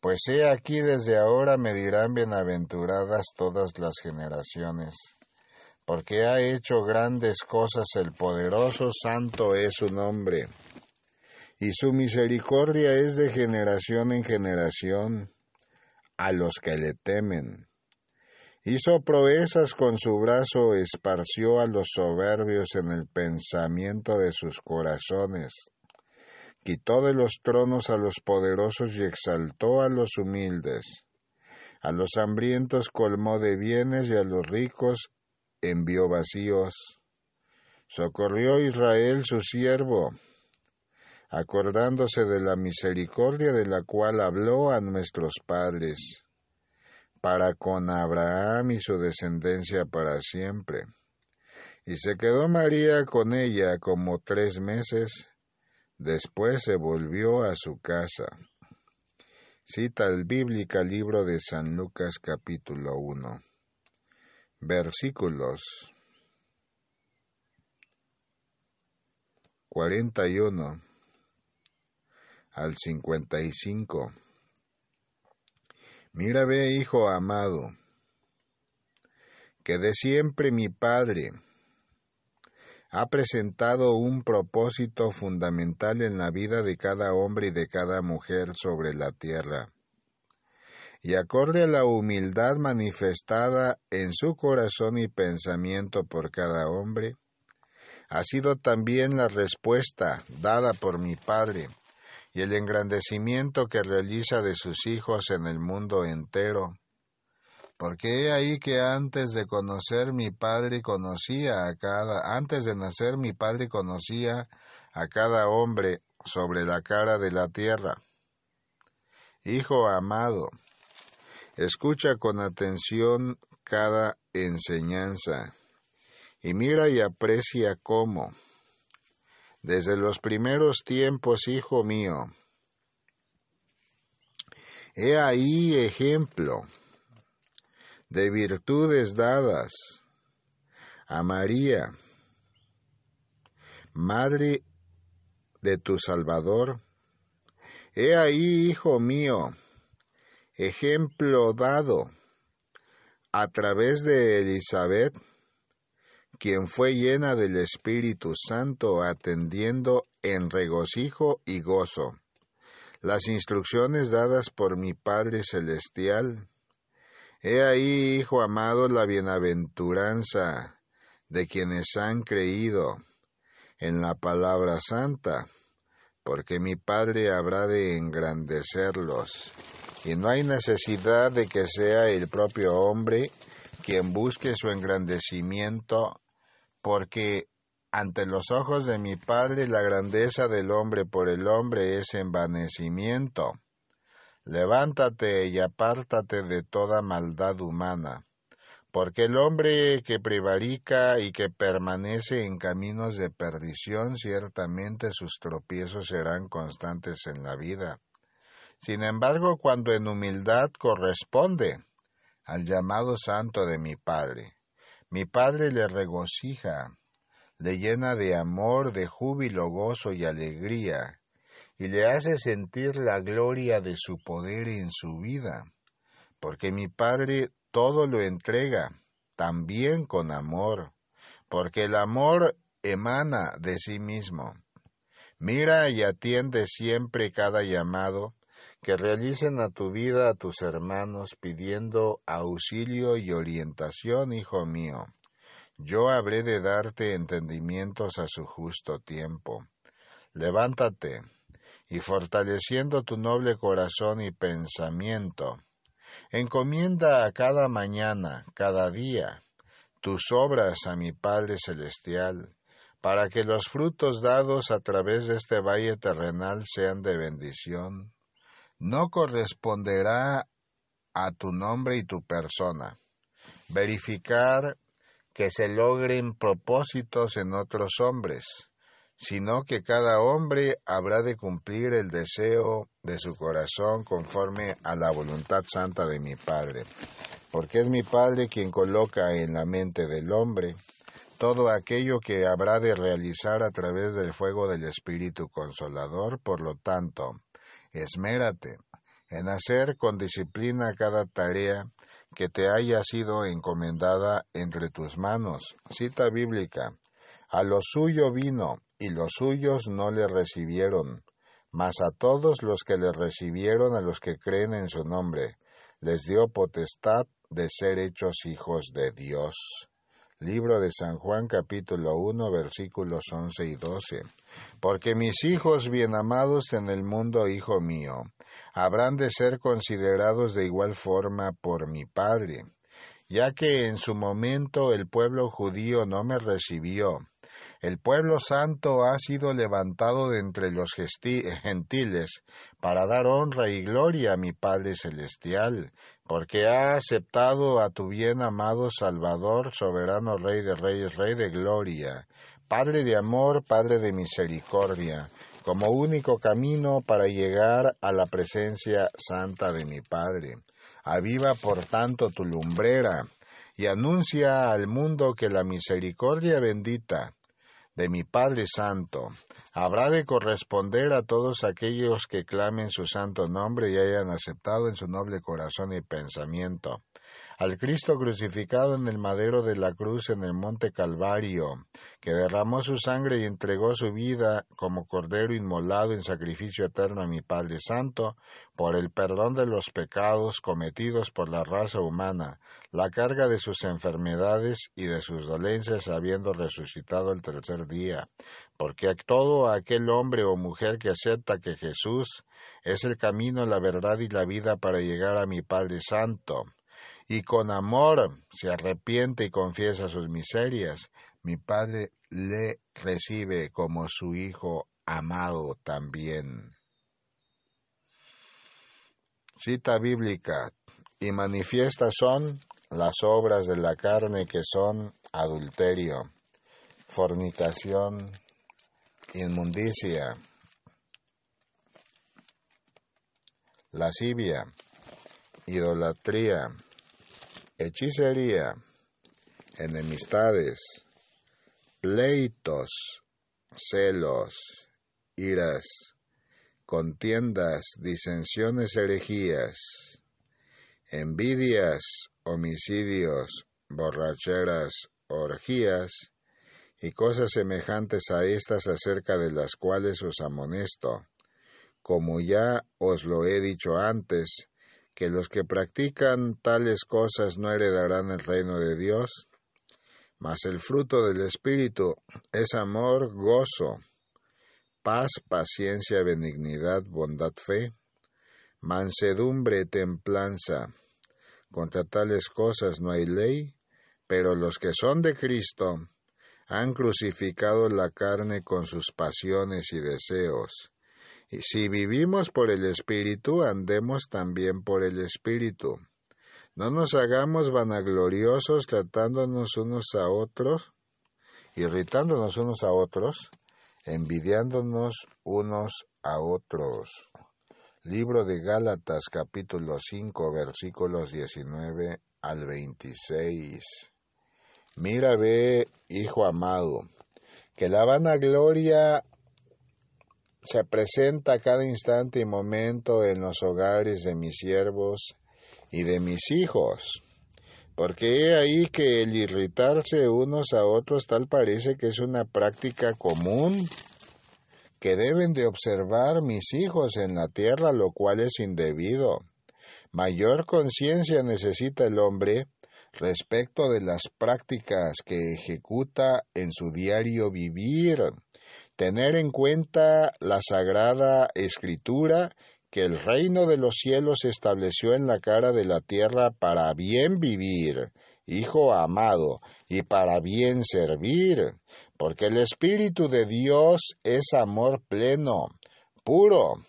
Pues he aquí desde ahora me dirán bienaventuradas todas las generaciones, porque ha hecho grandes cosas el poderoso, santo es su nombre, y su misericordia es de generación en generación a los que le temen. Hizo proezas con su brazo, esparció a los soberbios en el pensamiento de sus corazones quitó de los tronos a los poderosos y exaltó a los humildes. A los hambrientos colmó de bienes y a los ricos envió vacíos. Socorrió Israel su siervo, acordándose de la misericordia de la cual habló a nuestros padres, para con Abraham y su descendencia para siempre. Y se quedó María con ella como tres meses, Después se volvió a su casa. Cita el bíblica libro de San Lucas capítulo 1. Versículos 41 al 55. Mira, ve, hijo amado, que de siempre mi Padre, ha presentado un propósito fundamental en la vida de cada hombre y de cada mujer sobre la tierra. Y acorde a la humildad manifestada en su corazón y pensamiento por cada hombre, ha sido también la respuesta dada por mi Padre y el engrandecimiento que realiza de sus hijos en el mundo entero porque he ahí que antes de conocer mi padre conocía a cada, antes de nacer mi padre conocía a cada hombre sobre la cara de la tierra. Hijo amado, escucha con atención cada enseñanza y mira y aprecia cómo, desde los primeros tiempos, hijo mío, he ahí ejemplo de virtudes dadas a María, Madre de tu Salvador. He ahí, hijo mío, ejemplo dado a través de Elizabeth, quien fue llena del Espíritu Santo atendiendo en regocijo y gozo las instrucciones dadas por mi Padre Celestial He ahí, Hijo amado, la bienaventuranza de quienes han creído en la palabra santa, porque mi Padre habrá de engrandecerlos. Y no hay necesidad de que sea el propio hombre quien busque su engrandecimiento, porque ante los ojos de mi Padre la grandeza del hombre por el hombre es envanecimiento Levántate y apártate de toda maldad humana, porque el hombre que prevarica y que permanece en caminos de perdición, ciertamente sus tropiezos serán constantes en la vida. Sin embargo, cuando en humildad corresponde al llamado santo de mi Padre, mi Padre le regocija, le llena de amor, de júbilo, gozo y alegría, y le hace sentir la gloria de su poder en su vida, porque mi Padre todo lo entrega, también con amor, porque el amor emana de sí mismo. Mira y atiende siempre cada llamado que realicen a tu vida a tus hermanos pidiendo auxilio y orientación, hijo mío. Yo habré de darte entendimientos a su justo tiempo. Levántate, y fortaleciendo tu noble corazón y pensamiento, encomienda a cada mañana, cada día, tus obras a mi Padre Celestial, para que los frutos dados a través de este valle terrenal sean de bendición no corresponderá a tu nombre y tu persona. Verificar que se logren propósitos en otros hombres, sino que cada hombre habrá de cumplir el deseo de su corazón conforme a la voluntad santa de mi Padre, porque es mi Padre quien coloca en la mente del hombre todo aquello que habrá de realizar a través del fuego del Espíritu Consolador, por lo tanto, Esmérate en hacer con disciplina cada tarea que te haya sido encomendada entre tus manos. Cita bíblica. A lo suyo vino, y los suyos no le recibieron, mas a todos los que le recibieron, a los que creen en su nombre, les dio potestad de ser hechos hijos de Dios. Libro de San Juan capítulo 1 versículos 11 y 12. Porque mis hijos bien amados en el mundo, hijo mío, habrán de ser considerados de igual forma por mi Padre, ya que en su momento el pueblo judío no me recibió, el pueblo santo ha sido levantado de entre los gentiles para dar honra y gloria a mi Padre Celestial, porque ha aceptado a tu bien amado Salvador, soberano Rey de Reyes, Rey de Gloria, Padre de amor, Padre de misericordia, como único camino para llegar a la presencia santa de mi Padre. Aviva por tanto tu lumbrera y anuncia al mundo que la misericordia bendita de mi Padre Santo, habrá de corresponder a todos aquellos que clamen su santo nombre y hayan aceptado en su noble corazón y pensamiento al Cristo crucificado en el madero de la cruz en el monte Calvario, que derramó su sangre y entregó su vida como cordero inmolado en sacrificio eterno a mi Padre Santo, por el perdón de los pecados cometidos por la raza humana, la carga de sus enfermedades y de sus dolencias habiendo resucitado el tercer día, porque a todo aquel hombre o mujer que acepta que Jesús es el camino, la verdad y la vida para llegar a mi Padre Santo, y con amor se arrepiente y confiesa sus miserias, mi Padre le recibe como su Hijo amado también. Cita bíblica. Y manifiestas son las obras de la carne que son adulterio, fornicación, inmundicia, lascivia, idolatría, hechicería, enemistades, pleitos, celos, iras, contiendas, disensiones, herejías, envidias, homicidios, borracheras, orgías, y cosas semejantes a estas acerca de las cuales os amonesto, como ya os lo he dicho antes, que los que practican tales cosas no heredarán el reino de Dios, mas el fruto del Espíritu es amor, gozo, paz, paciencia, benignidad, bondad, fe, mansedumbre, templanza. Contra tales cosas no hay ley, pero los que son de Cristo han crucificado la carne con sus pasiones y deseos. Si vivimos por el Espíritu, andemos también por el Espíritu. No nos hagamos vanagloriosos tratándonos unos a otros, irritándonos unos a otros, envidiándonos unos a otros. Libro de Gálatas capítulo 5 versículos 19 al 26. Mira, ve, hijo amado, que la vanagloria se presenta cada instante y momento en los hogares de mis siervos y de mis hijos. Porque he ahí que el irritarse unos a otros tal parece que es una práctica común que deben de observar mis hijos en la tierra, lo cual es indebido. Mayor conciencia necesita el hombre respecto de las prácticas que ejecuta en su diario vivir, tener en cuenta la sagrada escritura que el reino de los cielos estableció en la cara de la tierra para bien vivir, hijo amado, y para bien servir, porque el Espíritu de Dios es amor pleno, puro,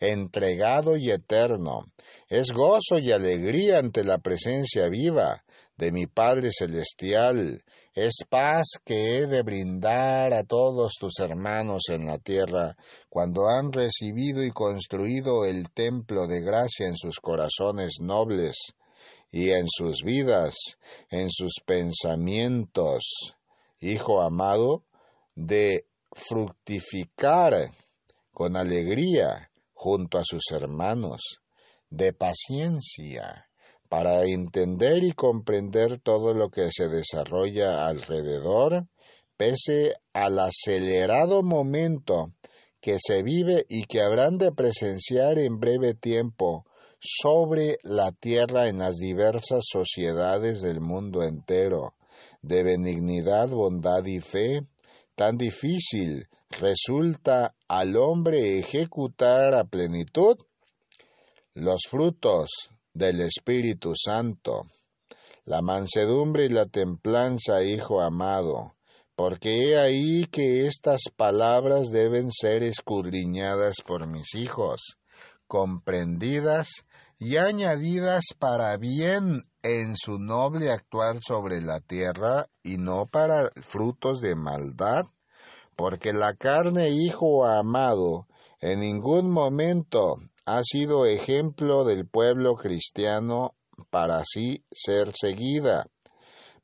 entregado y eterno, es gozo y alegría ante la presencia viva de mi Padre Celestial, es paz que he de brindar a todos tus hermanos en la tierra cuando han recibido y construido el templo de gracia en sus corazones nobles y en sus vidas, en sus pensamientos, Hijo amado, de fructificar con alegría junto a sus hermanos, de paciencia, para entender y comprender todo lo que se desarrolla alrededor, pese al acelerado momento que se vive y que habrán de presenciar en breve tiempo sobre la tierra en las diversas sociedades del mundo entero, de benignidad, bondad y fe, tan difícil resulta al hombre ejecutar a plenitud los frutos del Espíritu Santo, la mansedumbre y la templanza, Hijo amado, porque he ahí que estas palabras deben ser escudriñadas por mis hijos, comprendidas y añadidas para bien en su noble actuar sobre la tierra y no para frutos de maldad, porque la carne, Hijo amado, en ningún momento ha sido ejemplo del pueblo cristiano para así ser seguida,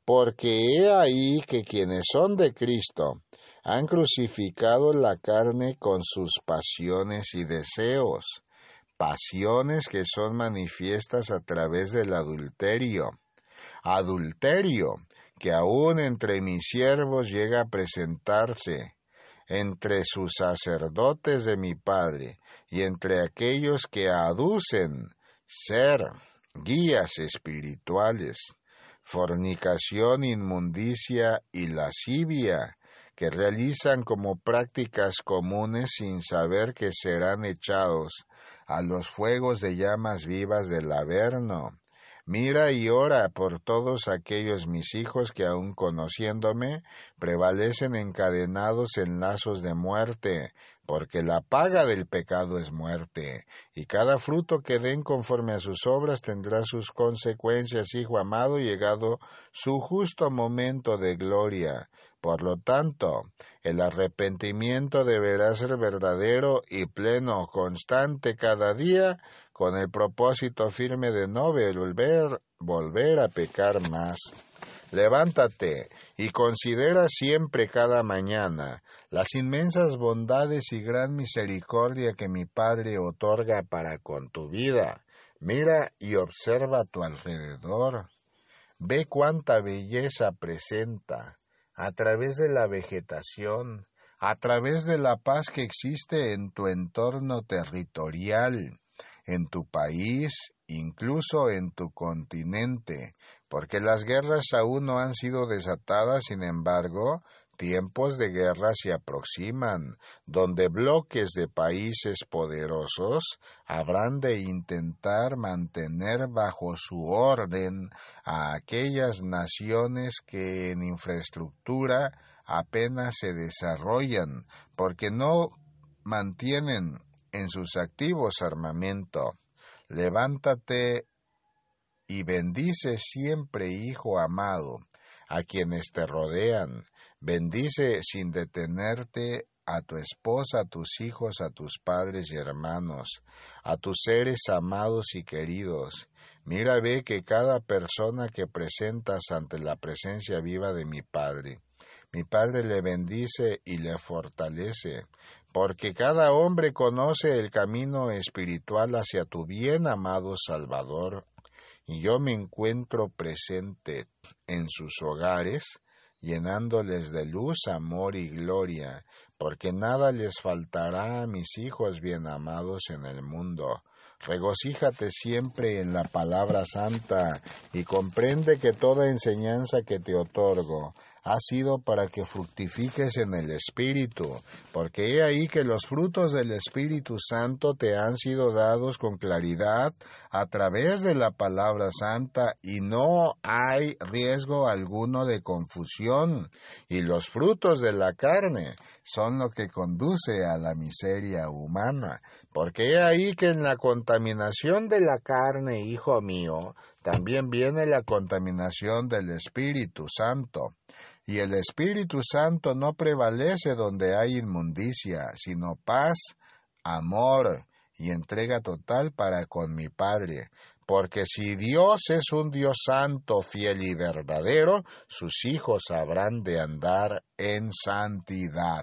porque he ahí que quienes son de Cristo han crucificado la carne con sus pasiones y deseos, pasiones que son manifiestas a través del adulterio, adulterio que aún entre mis siervos llega a presentarse, entre sus sacerdotes de mi Padre, y entre aquellos que aducen ser guías espirituales, fornicación, inmundicia y lascivia, que realizan como prácticas comunes sin saber que serán echados a los fuegos de llamas vivas del Averno, Mira y ora por todos aquellos mis hijos que aun conociéndome prevalecen encadenados en lazos de muerte, porque la paga del pecado es muerte, y cada fruto que den conforme a sus obras tendrá sus consecuencias, hijo amado, llegado su justo momento de gloria. Por lo tanto, el arrepentimiento deberá ser verdadero y pleno, constante cada día, con el propósito firme de no volver, volver a pecar más. Levántate y considera siempre cada mañana las inmensas bondades y gran misericordia que mi Padre otorga para con tu vida. Mira y observa a tu alrededor. Ve cuánta belleza presenta a través de la vegetación, a través de la paz que existe en tu entorno territorial en tu país, incluso en tu continente, porque las guerras aún no han sido desatadas, sin embargo, tiempos de guerra se aproximan, donde bloques de países poderosos habrán de intentar mantener bajo su orden a aquellas naciones que en infraestructura apenas se desarrollan, porque no mantienen en sus activos armamento. Levántate y bendice siempre, Hijo amado, a quienes te rodean. Bendice sin detenerte a tu esposa, a tus hijos, a tus padres y hermanos, a tus seres amados y queridos. Mira, ve que cada persona que presentas ante la presencia viva de mi Padre, mi Padre le bendice y le fortalece, porque cada hombre conoce el camino espiritual hacia tu bien amado Salvador, y yo me encuentro presente en sus hogares, llenándoles de luz, amor y gloria, porque nada les faltará a mis hijos bien amados en el mundo. Regocíjate siempre en la palabra santa y comprende que toda enseñanza que te otorgo ha sido para que fructifiques en el Espíritu, porque he ahí que los frutos del Espíritu Santo te han sido dados con claridad a través de la palabra santa y no hay riesgo alguno de confusión, y los frutos de la carne son lo que conduce a la miseria humana, porque he ahí que en la contaminación de la carne, hijo mío, también viene la contaminación del Espíritu Santo. Y el Espíritu Santo no prevalece donde hay inmundicia, sino paz, amor y entrega total para con mi Padre. Porque si Dios es un Dios santo, fiel y verdadero, sus hijos habrán de andar en santidad.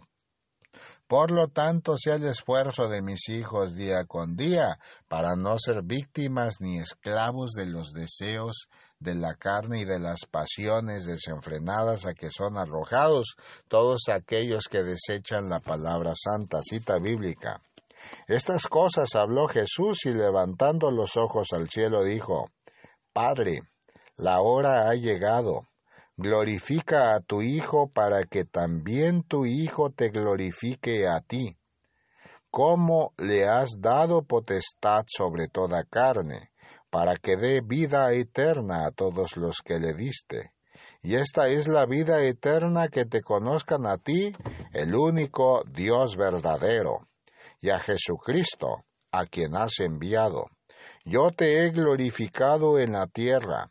Por lo tanto, sea el esfuerzo de mis hijos día con día, para no ser víctimas ni esclavos de los deseos de la carne y de las pasiones desenfrenadas a que son arrojados todos aquellos que desechan la palabra santa, cita bíblica. Estas cosas habló Jesús y levantando los ojos al cielo dijo, Padre, la hora ha llegado glorifica a tu Hijo para que también tu Hijo te glorifique a ti. Como le has dado potestad sobre toda carne, para que dé vida eterna a todos los que le diste. Y esta es la vida eterna que te conozcan a ti, el único Dios verdadero, y a Jesucristo, a quien has enviado. Yo te he glorificado en la tierra,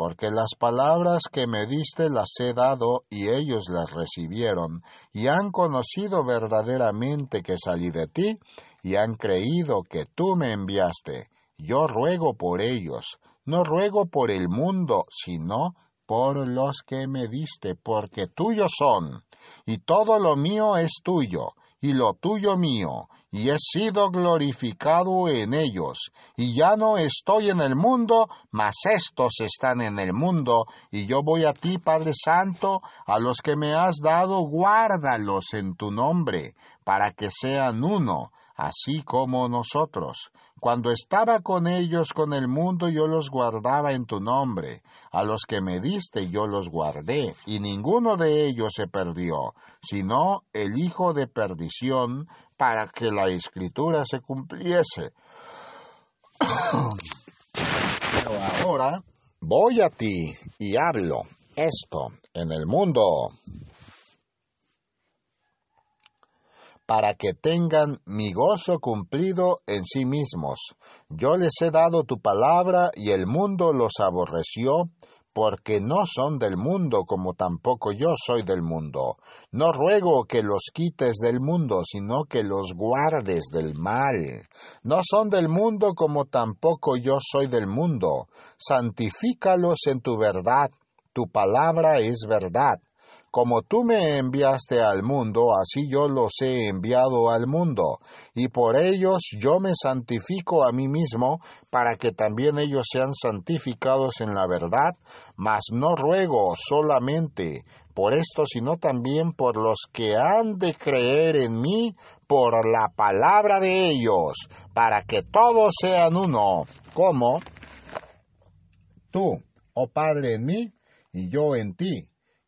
porque las palabras que me diste las he dado y ellos las recibieron, y han conocido verdaderamente que salí de ti, y han creído que tú me enviaste. Yo ruego por ellos, no ruego por el mundo, sino por los que me diste, porque tuyos son, y todo lo mío es tuyo, y lo tuyo mío, y he sido glorificado en ellos, y ya no estoy en el mundo, mas estos están en el mundo, y yo voy a ti, Padre Santo, a los que me has dado, guárdalos en tu nombre, para que sean uno, así como nosotros. Cuando estaba con ellos con el mundo yo los guardaba en tu nombre. A los que me diste yo los guardé, y ninguno de ellos se perdió, sino el hijo de perdición, para que la escritura se cumpliese. Pero ahora voy a ti y hablo esto en el mundo para que tengan mi gozo cumplido en sí mismos. Yo les he dado tu palabra y el mundo los aborreció, porque no son del mundo como tampoco yo soy del mundo. No ruego que los quites del mundo, sino que los guardes del mal. No son del mundo como tampoco yo soy del mundo. Santifícalos en tu verdad. Tu palabra es verdad. Como tú me enviaste al mundo, así yo los he enviado al mundo, y por ellos yo me santifico a mí mismo, para que también ellos sean santificados en la verdad, mas no ruego solamente por esto, sino también por los que han de creer en mí por la palabra de ellos, para que todos sean uno, como tú oh Padre, en mí y yo en ti,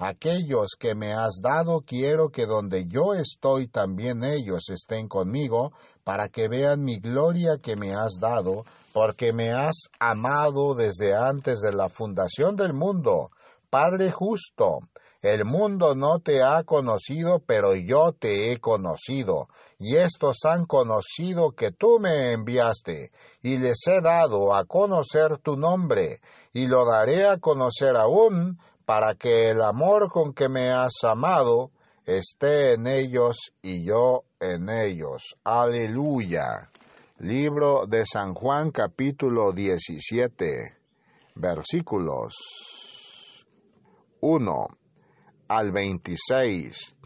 aquellos que me has dado quiero que donde yo estoy también ellos estén conmigo, para que vean mi gloria que me has dado, porque me has amado desde antes de la fundación del mundo. Padre justo, el mundo no te ha conocido, pero yo te he conocido, y estos han conocido que tú me enviaste, y les he dado a conocer tu nombre, y lo daré a conocer aún, para que el amor con que me has amado esté en ellos y yo en ellos. Aleluya. Libro de San Juan capítulo 17 versículos 1 al 26.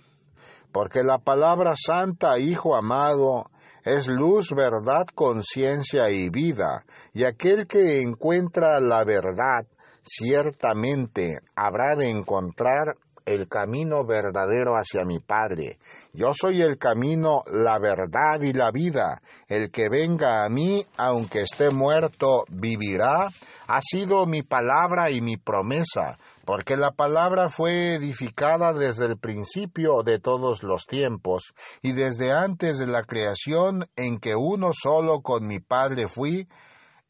Porque la palabra santa, Hijo amado, es luz, verdad, conciencia y vida, y aquel que encuentra la verdad ciertamente habrá de encontrar el camino verdadero hacia mi Padre. Yo soy el camino, la verdad y la vida. El que venga a mí, aunque esté muerto, vivirá. Ha sido mi palabra y mi promesa, porque la palabra fue edificada desde el principio de todos los tiempos, y desde antes de la creación en que uno solo con mi Padre fui,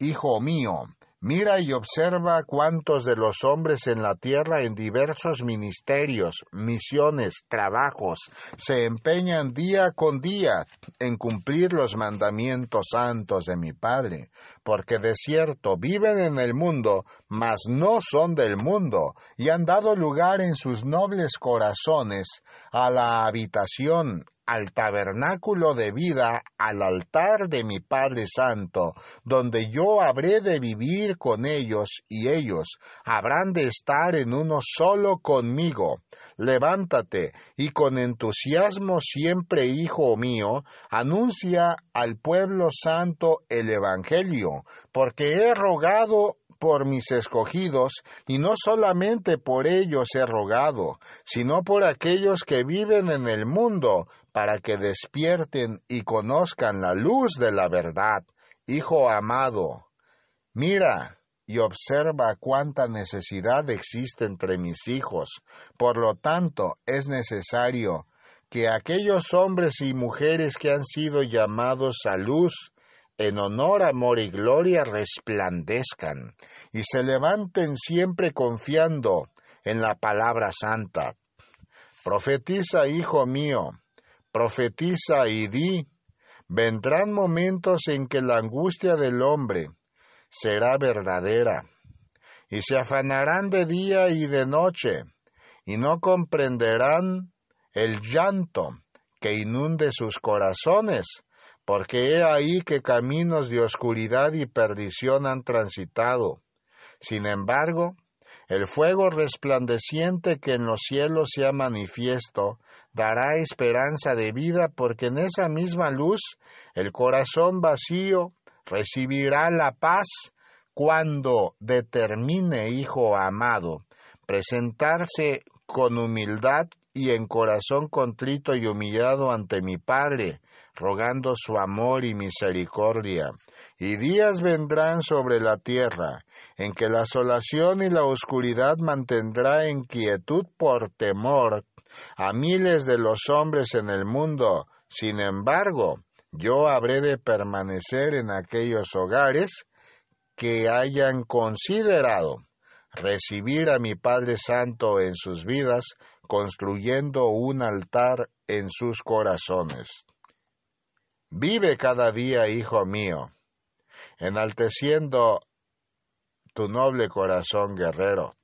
Hijo mío, Mira y observa cuántos de los hombres en la tierra en diversos ministerios, misiones, trabajos, se empeñan día con día en cumplir los mandamientos santos de mi Padre, porque de cierto viven en el mundo, mas no son del mundo, y han dado lugar en sus nobles corazones a la habitación al tabernáculo de vida, al altar de mi Padre Santo, donde yo habré de vivir con ellos y ellos habrán de estar en uno solo conmigo. Levántate y con entusiasmo siempre, hijo mío, anuncia al pueblo santo el Evangelio, porque he rogado por mis escogidos, y no solamente por ellos he rogado, sino por aquellos que viven en el mundo, para que despierten y conozcan la luz de la verdad. Hijo amado, mira y observa cuánta necesidad existe entre mis hijos. Por lo tanto, es necesario que aquellos hombres y mujeres que han sido llamados a luz, en honor, amor y gloria resplandezcan y se levanten siempre confiando en la palabra santa. Profetiza, hijo mío, profetiza y di, vendrán momentos en que la angustia del hombre será verdadera, y se afanarán de día y de noche, y no comprenderán el llanto que inunde sus corazones, porque he ahí que caminos de oscuridad y perdición han transitado. Sin embargo, el fuego resplandeciente que en los cielos se ha manifiesto dará esperanza de vida, porque en esa misma luz el corazón vacío recibirá la paz cuando determine, hijo amado, presentarse con humildad y en corazón contrito y humillado ante mi Padre, rogando su amor y misericordia. Y días vendrán sobre la tierra, en que la asolación y la oscuridad mantendrá en quietud por temor a miles de los hombres en el mundo. Sin embargo, yo habré de permanecer en aquellos hogares que hayan considerado recibir a mi Padre Santo en sus vidas, construyendo un altar en sus corazones. Vive cada día, hijo mío, enalteciendo tu noble corazón guerrero.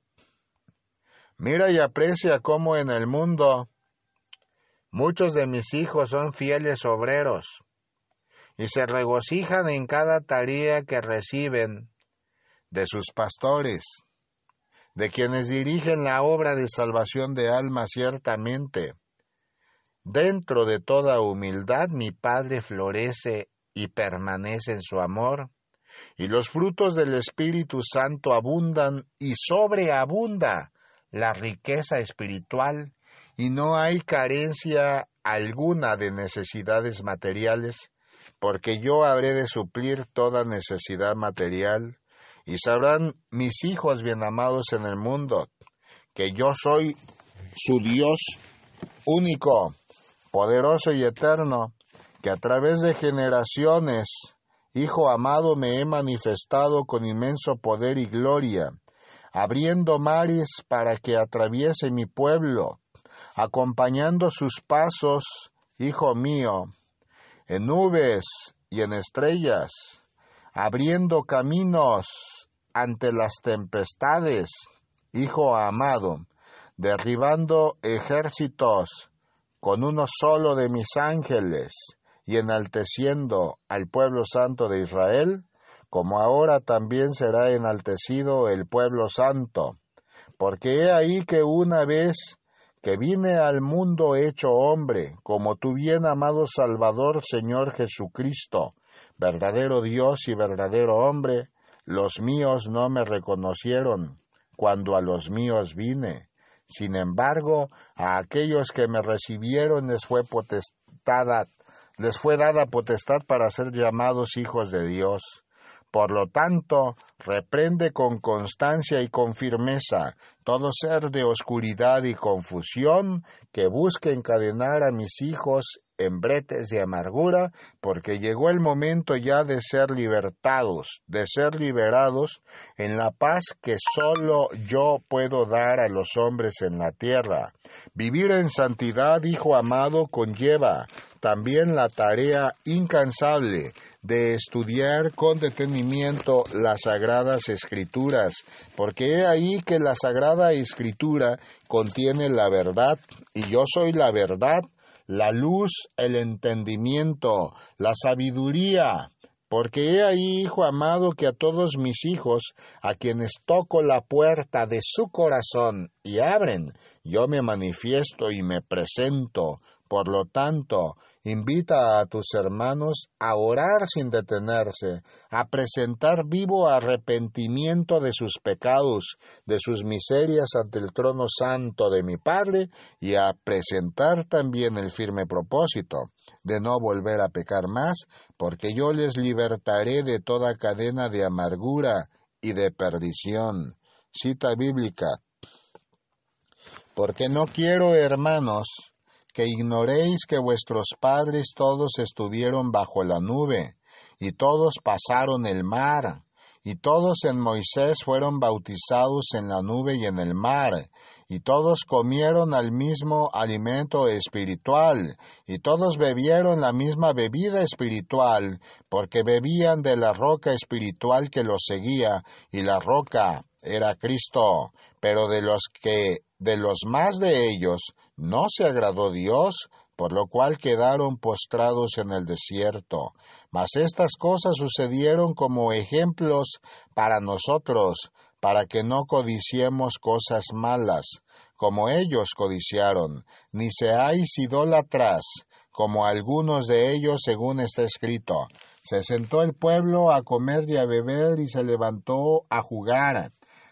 Mira y aprecia cómo en el mundo muchos de mis hijos son fieles obreros y se regocijan en cada tarea que reciben de sus pastores de quienes dirigen la obra de salvación de alma ciertamente. Dentro de toda humildad mi Padre florece y permanece en su amor, y los frutos del Espíritu Santo abundan y sobreabunda la riqueza espiritual, y no hay carencia alguna de necesidades materiales, porque yo habré de suplir toda necesidad material, y sabrán mis hijos bien amados en el mundo, que yo soy su Dios único, poderoso y eterno, que a través de generaciones, Hijo amado, me he manifestado con inmenso poder y gloria, abriendo mares para que atraviese mi pueblo, acompañando sus pasos, Hijo mío, en nubes y en estrellas, abriendo caminos ante las tempestades, Hijo amado, derribando ejércitos con uno solo de mis ángeles, y enalteciendo al pueblo santo de Israel, como ahora también será enaltecido el pueblo santo, porque he ahí que una vez que vine al mundo hecho hombre, como tu bien amado Salvador Señor Jesucristo, verdadero Dios y verdadero hombre, los míos no me reconocieron cuando a los míos vine. Sin embargo, a aquellos que me recibieron les fue potestad, les dada potestad para ser llamados hijos de Dios. Por lo tanto, reprende con constancia y con firmeza todo ser de oscuridad y confusión que busque encadenar a mis hijos en bretes de amargura, porque llegó el momento ya de ser libertados, de ser liberados en la paz que sólo yo puedo dar a los hombres en la tierra. Vivir en santidad, Hijo amado, conlleva también la tarea incansable de estudiar con detenimiento las sagradas escrituras, porque he ahí que la sagrada escritura contiene la verdad, y yo soy la verdad, la luz, el entendimiento, la sabiduría, porque he ahí, hijo amado, que a todos mis hijos, a quienes toco la puerta de su corazón y abren, yo me manifiesto y me presento. Por lo tanto, Invita a tus hermanos a orar sin detenerse, a presentar vivo arrepentimiento de sus pecados, de sus miserias ante el trono santo de mi Padre, y a presentar también el firme propósito de no volver a pecar más, porque yo les libertaré de toda cadena de amargura y de perdición. Cita bíblica. Porque no quiero, hermanos, que ignoréis que vuestros padres todos estuvieron bajo la nube, y todos pasaron el mar, y todos en Moisés fueron bautizados en la nube y en el mar, y todos comieron al mismo alimento espiritual, y todos bebieron la misma bebida espiritual, porque bebían de la roca espiritual que los seguía, y la roca era Cristo, pero de los que de los más de ellos no se agradó Dios, por lo cual quedaron postrados en el desierto. Mas estas cosas sucedieron como ejemplos para nosotros, para que no codiciemos cosas malas, como ellos codiciaron, ni seáis idólatras, como algunos de ellos según está escrito. Se sentó el pueblo a comer y a beber y se levantó a jugar.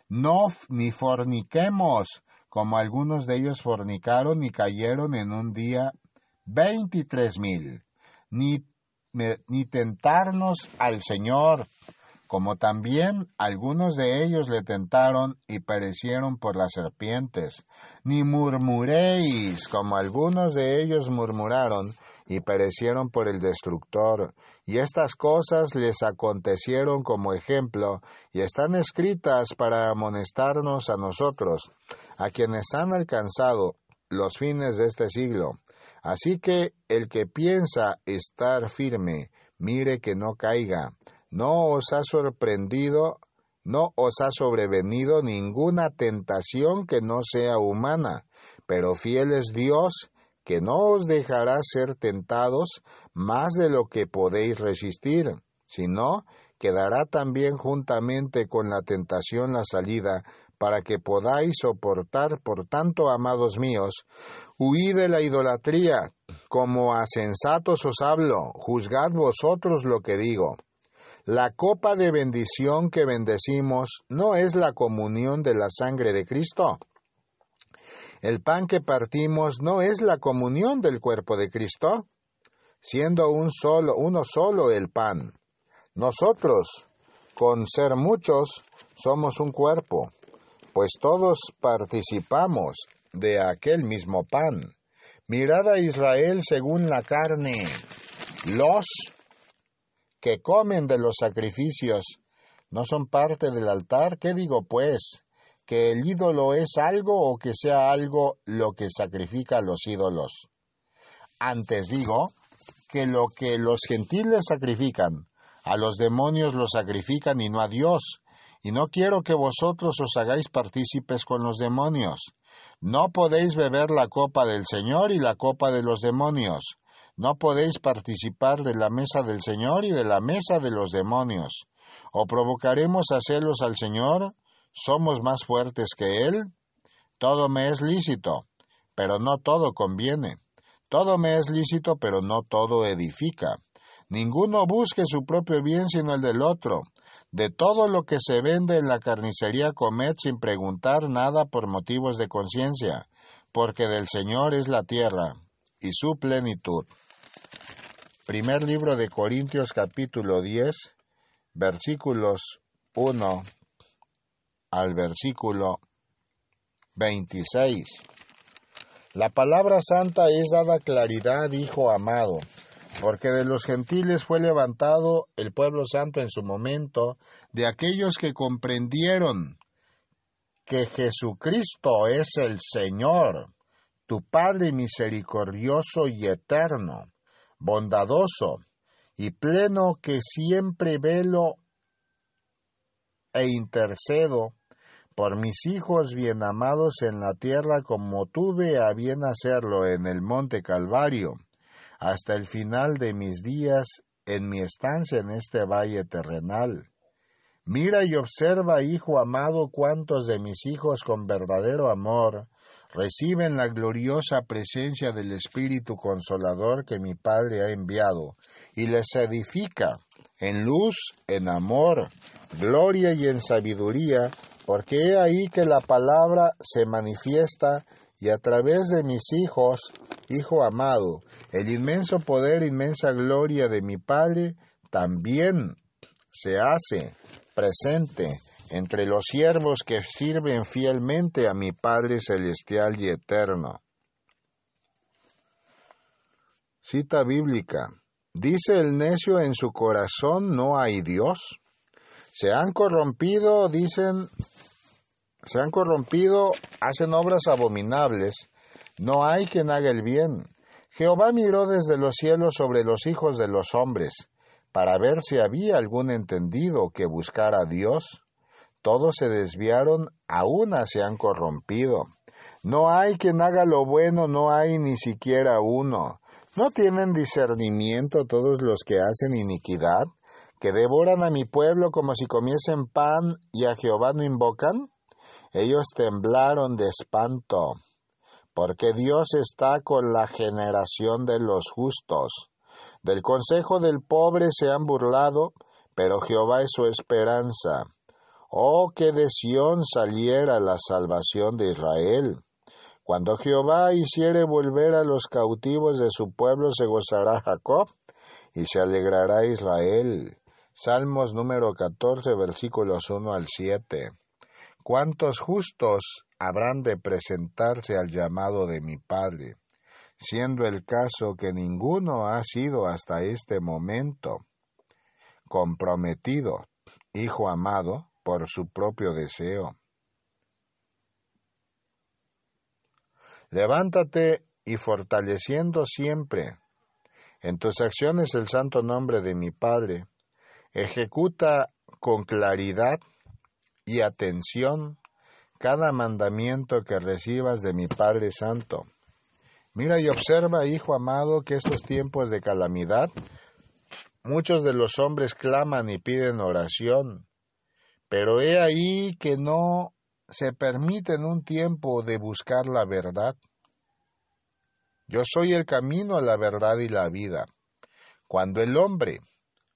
No ni forniquemos, como algunos de ellos fornicaron y cayeron en un día veintitrés mil, ni, ni tentarnos al Señor, como también algunos de ellos le tentaron y perecieron por las serpientes. Ni murmuréis, como algunos de ellos murmuraron y perecieron por el destructor. Y estas cosas les acontecieron como ejemplo, y están escritas para amonestarnos a nosotros, a quienes han alcanzado los fines de este siglo. Así que el que piensa estar firme, mire que no caiga. No os ha sorprendido, no os ha sobrevenido ninguna tentación que no sea humana, pero fiel es Dios, que no os dejará ser tentados más de lo que podéis resistir, sino que dará también juntamente con la tentación la salida para que podáis soportar. Por tanto, amados míos, huid de la idolatría, como a sensatos os hablo, juzgad vosotros lo que digo. La copa de bendición que bendecimos no es la comunión de la sangre de Cristo. El pan que partimos no es la comunión del cuerpo de Cristo, siendo un solo, uno solo el pan. Nosotros, con ser muchos, somos un cuerpo, pues todos participamos de aquel mismo pan. Mirad a Israel según la carne. Los que comen de los sacrificios no son parte del altar. ¿Qué digo pues? ¿Que el ídolo es algo o que sea algo lo que sacrifica a los ídolos? Antes digo que lo que los gentiles sacrifican, a los demonios lo sacrifican y no a Dios. Y no quiero que vosotros os hagáis partícipes con los demonios. No podéis beber la copa del Señor y la copa de los demonios. No podéis participar de la mesa del Señor y de la mesa de los demonios. ¿O provocaremos a celos al Señor? ¿Somos más fuertes que Él? Todo me es lícito, pero no todo conviene. Todo me es lícito, pero no todo edifica. Ninguno busque su propio bien sino el del otro. De todo lo que se vende en la carnicería comed sin preguntar nada por motivos de conciencia, porque del Señor es la tierra y su plenitud. Primer libro de Corintios capítulo 10, versículos 1 al versículo 26. La palabra santa es dada claridad, hijo amado, porque de los gentiles fue levantado el pueblo santo en su momento, de aquellos que comprendieron que Jesucristo es el Señor, tu Padre misericordioso y eterno bondadoso y pleno que siempre velo e intercedo por mis hijos bien amados en la tierra como tuve a bien hacerlo en el monte Calvario, hasta el final de mis días en mi estancia en este valle terrenal. Mira y observa, hijo amado, cuántos de mis hijos con verdadero amor reciben la gloriosa presencia del Espíritu Consolador que mi Padre ha enviado, y les edifica en luz, en amor, gloria y en sabiduría, porque he ahí que la palabra se manifiesta y a través de mis hijos, Hijo amado, el inmenso poder, inmensa gloria de mi Padre también se hace presente entre los siervos que sirven fielmente a mi Padre Celestial y Eterno. Cita bíblica. Dice el necio en su corazón no hay Dios. Se han corrompido, dicen, se han corrompido, hacen obras abominables. No hay quien haga el bien. Jehová miró desde los cielos sobre los hijos de los hombres, para ver si había algún entendido que buscara a Dios todos se desviaron, a una se han corrompido. No hay quien haga lo bueno, no hay ni siquiera uno. ¿No tienen discernimiento todos los que hacen iniquidad, que devoran a mi pueblo como si comiesen pan y a Jehová no invocan? Ellos temblaron de espanto, porque Dios está con la generación de los justos. Del consejo del pobre se han burlado, pero Jehová es su esperanza. Oh, que de Sión saliera la salvación de Israel. Cuando Jehová hiciere volver a los cautivos de su pueblo, se gozará Jacob y se alegrará Israel. Salmos número 14, versículos 1 al 7. ¿Cuántos justos habrán de presentarse al llamado de mi Padre? Siendo el caso que ninguno ha sido hasta este momento comprometido, hijo amado, por su propio deseo. Levántate y fortaleciendo siempre en tus acciones el santo nombre de mi Padre, ejecuta con claridad y atención cada mandamiento que recibas de mi Padre Santo. Mira y observa, hijo amado, que estos tiempos de calamidad, muchos de los hombres claman y piden oración, pero he ahí que no se permiten un tiempo de buscar la verdad? Yo soy el camino a la verdad y la vida. Cuando el hombre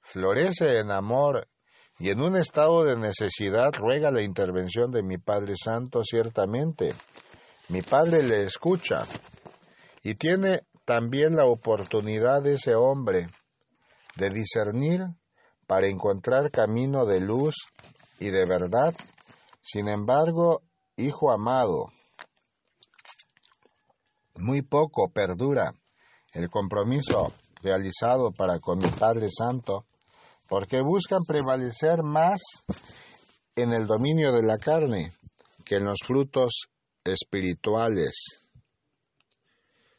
florece en amor y en un estado de necesidad ruega la intervención de mi Padre Santo, ciertamente. Mi Padre le escucha y tiene también la oportunidad de ese hombre de discernir para encontrar camino de luz y de verdad. Sin embargo, hijo amado, muy poco perdura el compromiso realizado para con mi Padre Santo, porque buscan prevalecer más en el dominio de la carne que en los frutos espirituales.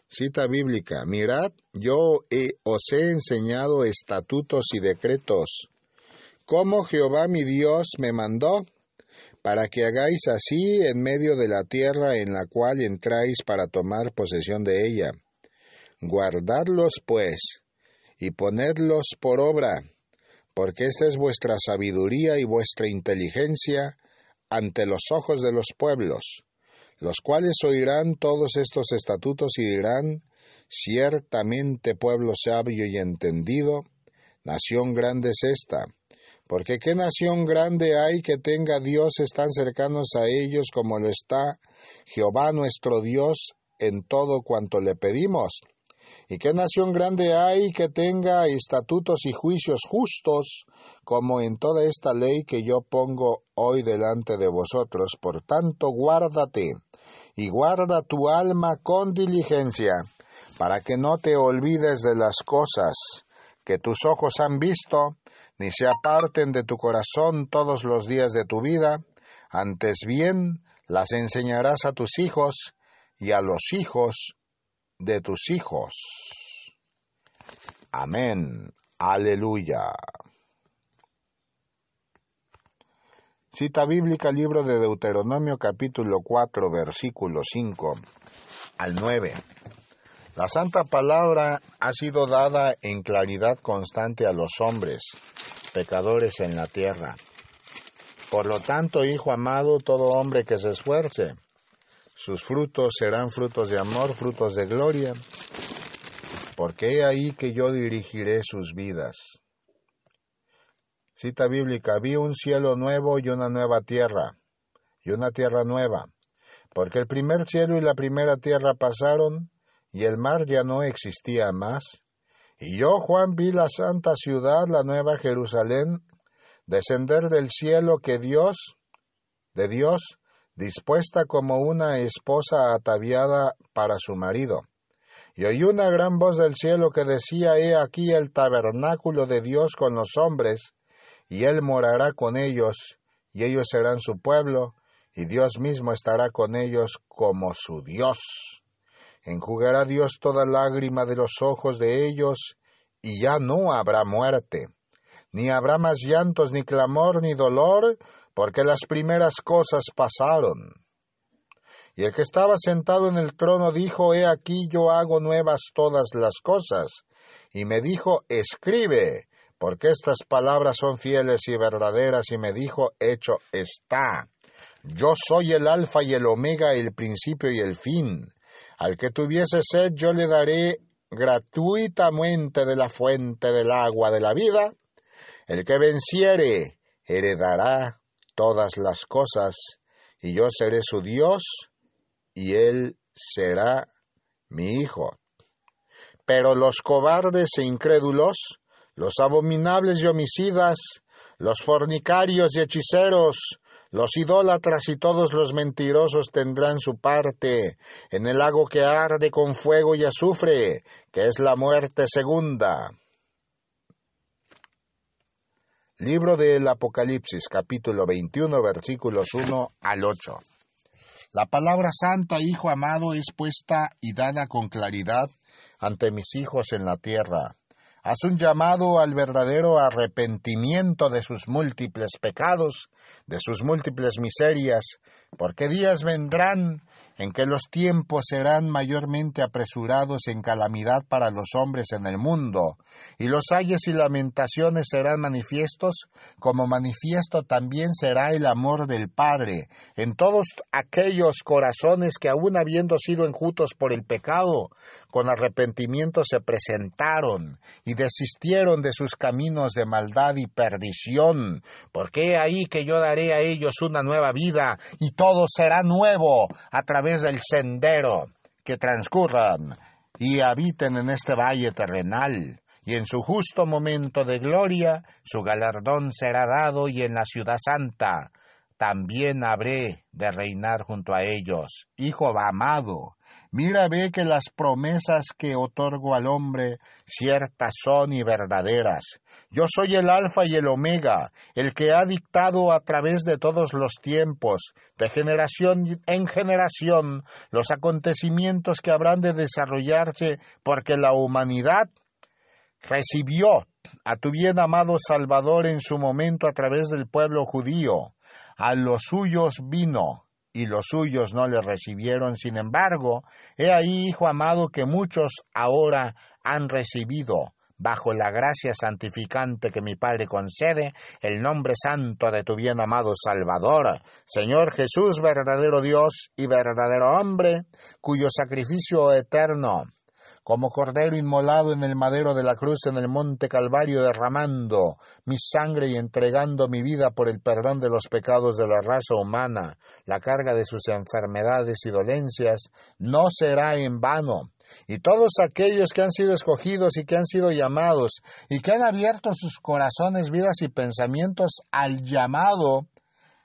Cita bíblica, mirad, yo os he enseñado estatutos y decretos, como Jehová mi Dios me mandó, para que hagáis así en medio de la tierra en la cual entráis para tomar posesión de ella. Guardadlos, pues, y ponedlos por obra, porque esta es vuestra sabiduría y vuestra inteligencia ante los ojos de los pueblos, los cuales oirán todos estos estatutos y dirán, ciertamente pueblo sabio y entendido, nación grande es esta, porque qué nación grande hay que tenga dioses tan cercanos a ellos como lo está Jehová nuestro Dios en todo cuanto le pedimos. ¿Y qué nación grande hay que tenga estatutos y juicios justos como en toda esta ley que yo pongo hoy delante de vosotros? Por tanto, guárdate y guarda tu alma con diligencia, para que no te olvides de las cosas que tus ojos han visto, ni se aparten de tu corazón todos los días de tu vida, antes bien las enseñarás a tus hijos y a los hijos de tus hijos. Amén. Aleluya. Cita bíblica, libro de Deuteronomio capítulo 4, versículo 5 al 9. La santa palabra ha sido dada en claridad constante a los hombres, pecadores en la tierra. Por lo tanto, hijo amado, todo hombre que se esfuerce, sus frutos serán frutos de amor, frutos de gloria, porque he ahí que yo dirigiré sus vidas. Cita bíblica, vi un cielo nuevo y una nueva tierra, y una tierra nueva, porque el primer cielo y la primera tierra pasaron, y el mar ya no existía más. Y yo, Juan, vi la santa ciudad, la nueva Jerusalén, descender del cielo que Dios, de Dios, dispuesta como una esposa ataviada para su marido. Y oí una gran voz del cielo que decía, He aquí el tabernáculo de Dios con los hombres, y Él morará con ellos, y ellos serán su pueblo, y Dios mismo estará con ellos como su Dios. Enjugará Dios toda lágrima de los ojos de ellos, y ya no habrá muerte, ni habrá más llantos, ni clamor, ni dolor, porque las primeras cosas pasaron. Y el que estaba sentado en el trono dijo, He aquí yo hago nuevas todas las cosas. Y me dijo, Escribe, porque estas palabras son fieles y verdaderas. Y me dijo, Hecho está. Yo soy el alfa y el omega, el principio y el fin. Al que tuviese sed yo le daré gratuitamente de la fuente del agua de la vida. El que venciere heredará todas las cosas, y yo seré su Dios, y él será mi hijo. Pero los cobardes e incrédulos, los abominables y homicidas, los fornicarios y hechiceros, los idólatras y todos los mentirosos tendrán su parte en el lago que arde con fuego y azufre, que es la muerte segunda. Libro del Apocalipsis, capítulo 21, versículos 1 al 8. La palabra santa, Hijo amado, es puesta y dada con claridad ante mis hijos en la tierra. Haz un llamado al verdadero arrepentimiento de sus múltiples pecados, de sus múltiples miserias, porque días vendrán en que los tiempos serán mayormente apresurados en calamidad para los hombres en el mundo, y los ayes y lamentaciones serán manifiestos, como manifiesto también será el amor del Padre en todos aquellos corazones que aun habiendo sido enjutos por el pecado, con arrepentimiento se presentaron y desistieron de sus caminos de maldad y perdición, porque ahí que yo daré a ellos una nueva vida y todo será nuevo a través del sendero que transcurran y habiten en este valle terrenal. Y en su justo momento de gloria, su galardón será dado y en la ciudad santa también habré de reinar junto a ellos. Hijo amado, Mira, ve que las promesas que otorgo al hombre ciertas son y verdaderas. Yo soy el Alfa y el Omega, el que ha dictado a través de todos los tiempos, de generación en generación, los acontecimientos que habrán de desarrollarse, porque la humanidad recibió a tu bien amado Salvador en su momento a través del pueblo judío. A los suyos vino, y los suyos no le recibieron. Sin embargo, he ahí, hijo amado, que muchos ahora han recibido bajo la gracia santificante que mi Padre concede, el nombre santo de tu bien amado Salvador, Señor Jesús, verdadero Dios y verdadero hombre, cuyo sacrificio eterno como cordero inmolado en el madero de la cruz en el monte Calvario, derramando mi sangre y entregando mi vida por el perdón de los pecados de la raza humana, la carga de sus enfermedades y dolencias, no será en vano. Y todos aquellos que han sido escogidos y que han sido llamados y que han abierto sus corazones, vidas y pensamientos al llamado,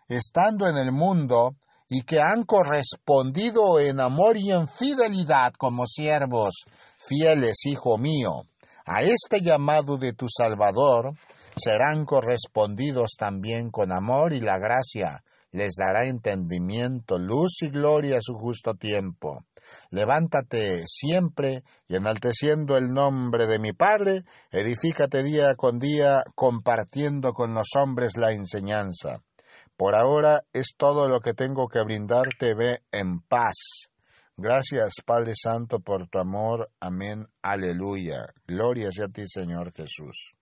estando en el mundo, y que han correspondido en amor y en fidelidad como siervos fieles, hijo mío. A este llamado de tu Salvador serán correspondidos también con amor y la gracia les dará entendimiento, luz y gloria a su justo tiempo. Levántate siempre y enalteciendo el nombre de mi Padre, edifícate día con día compartiendo con los hombres la enseñanza. Por ahora es todo lo que tengo que brindarte, ve en paz. Gracias, Padre Santo, por tu amor. Amén. Aleluya. Gloria sea a ti, Señor Jesús.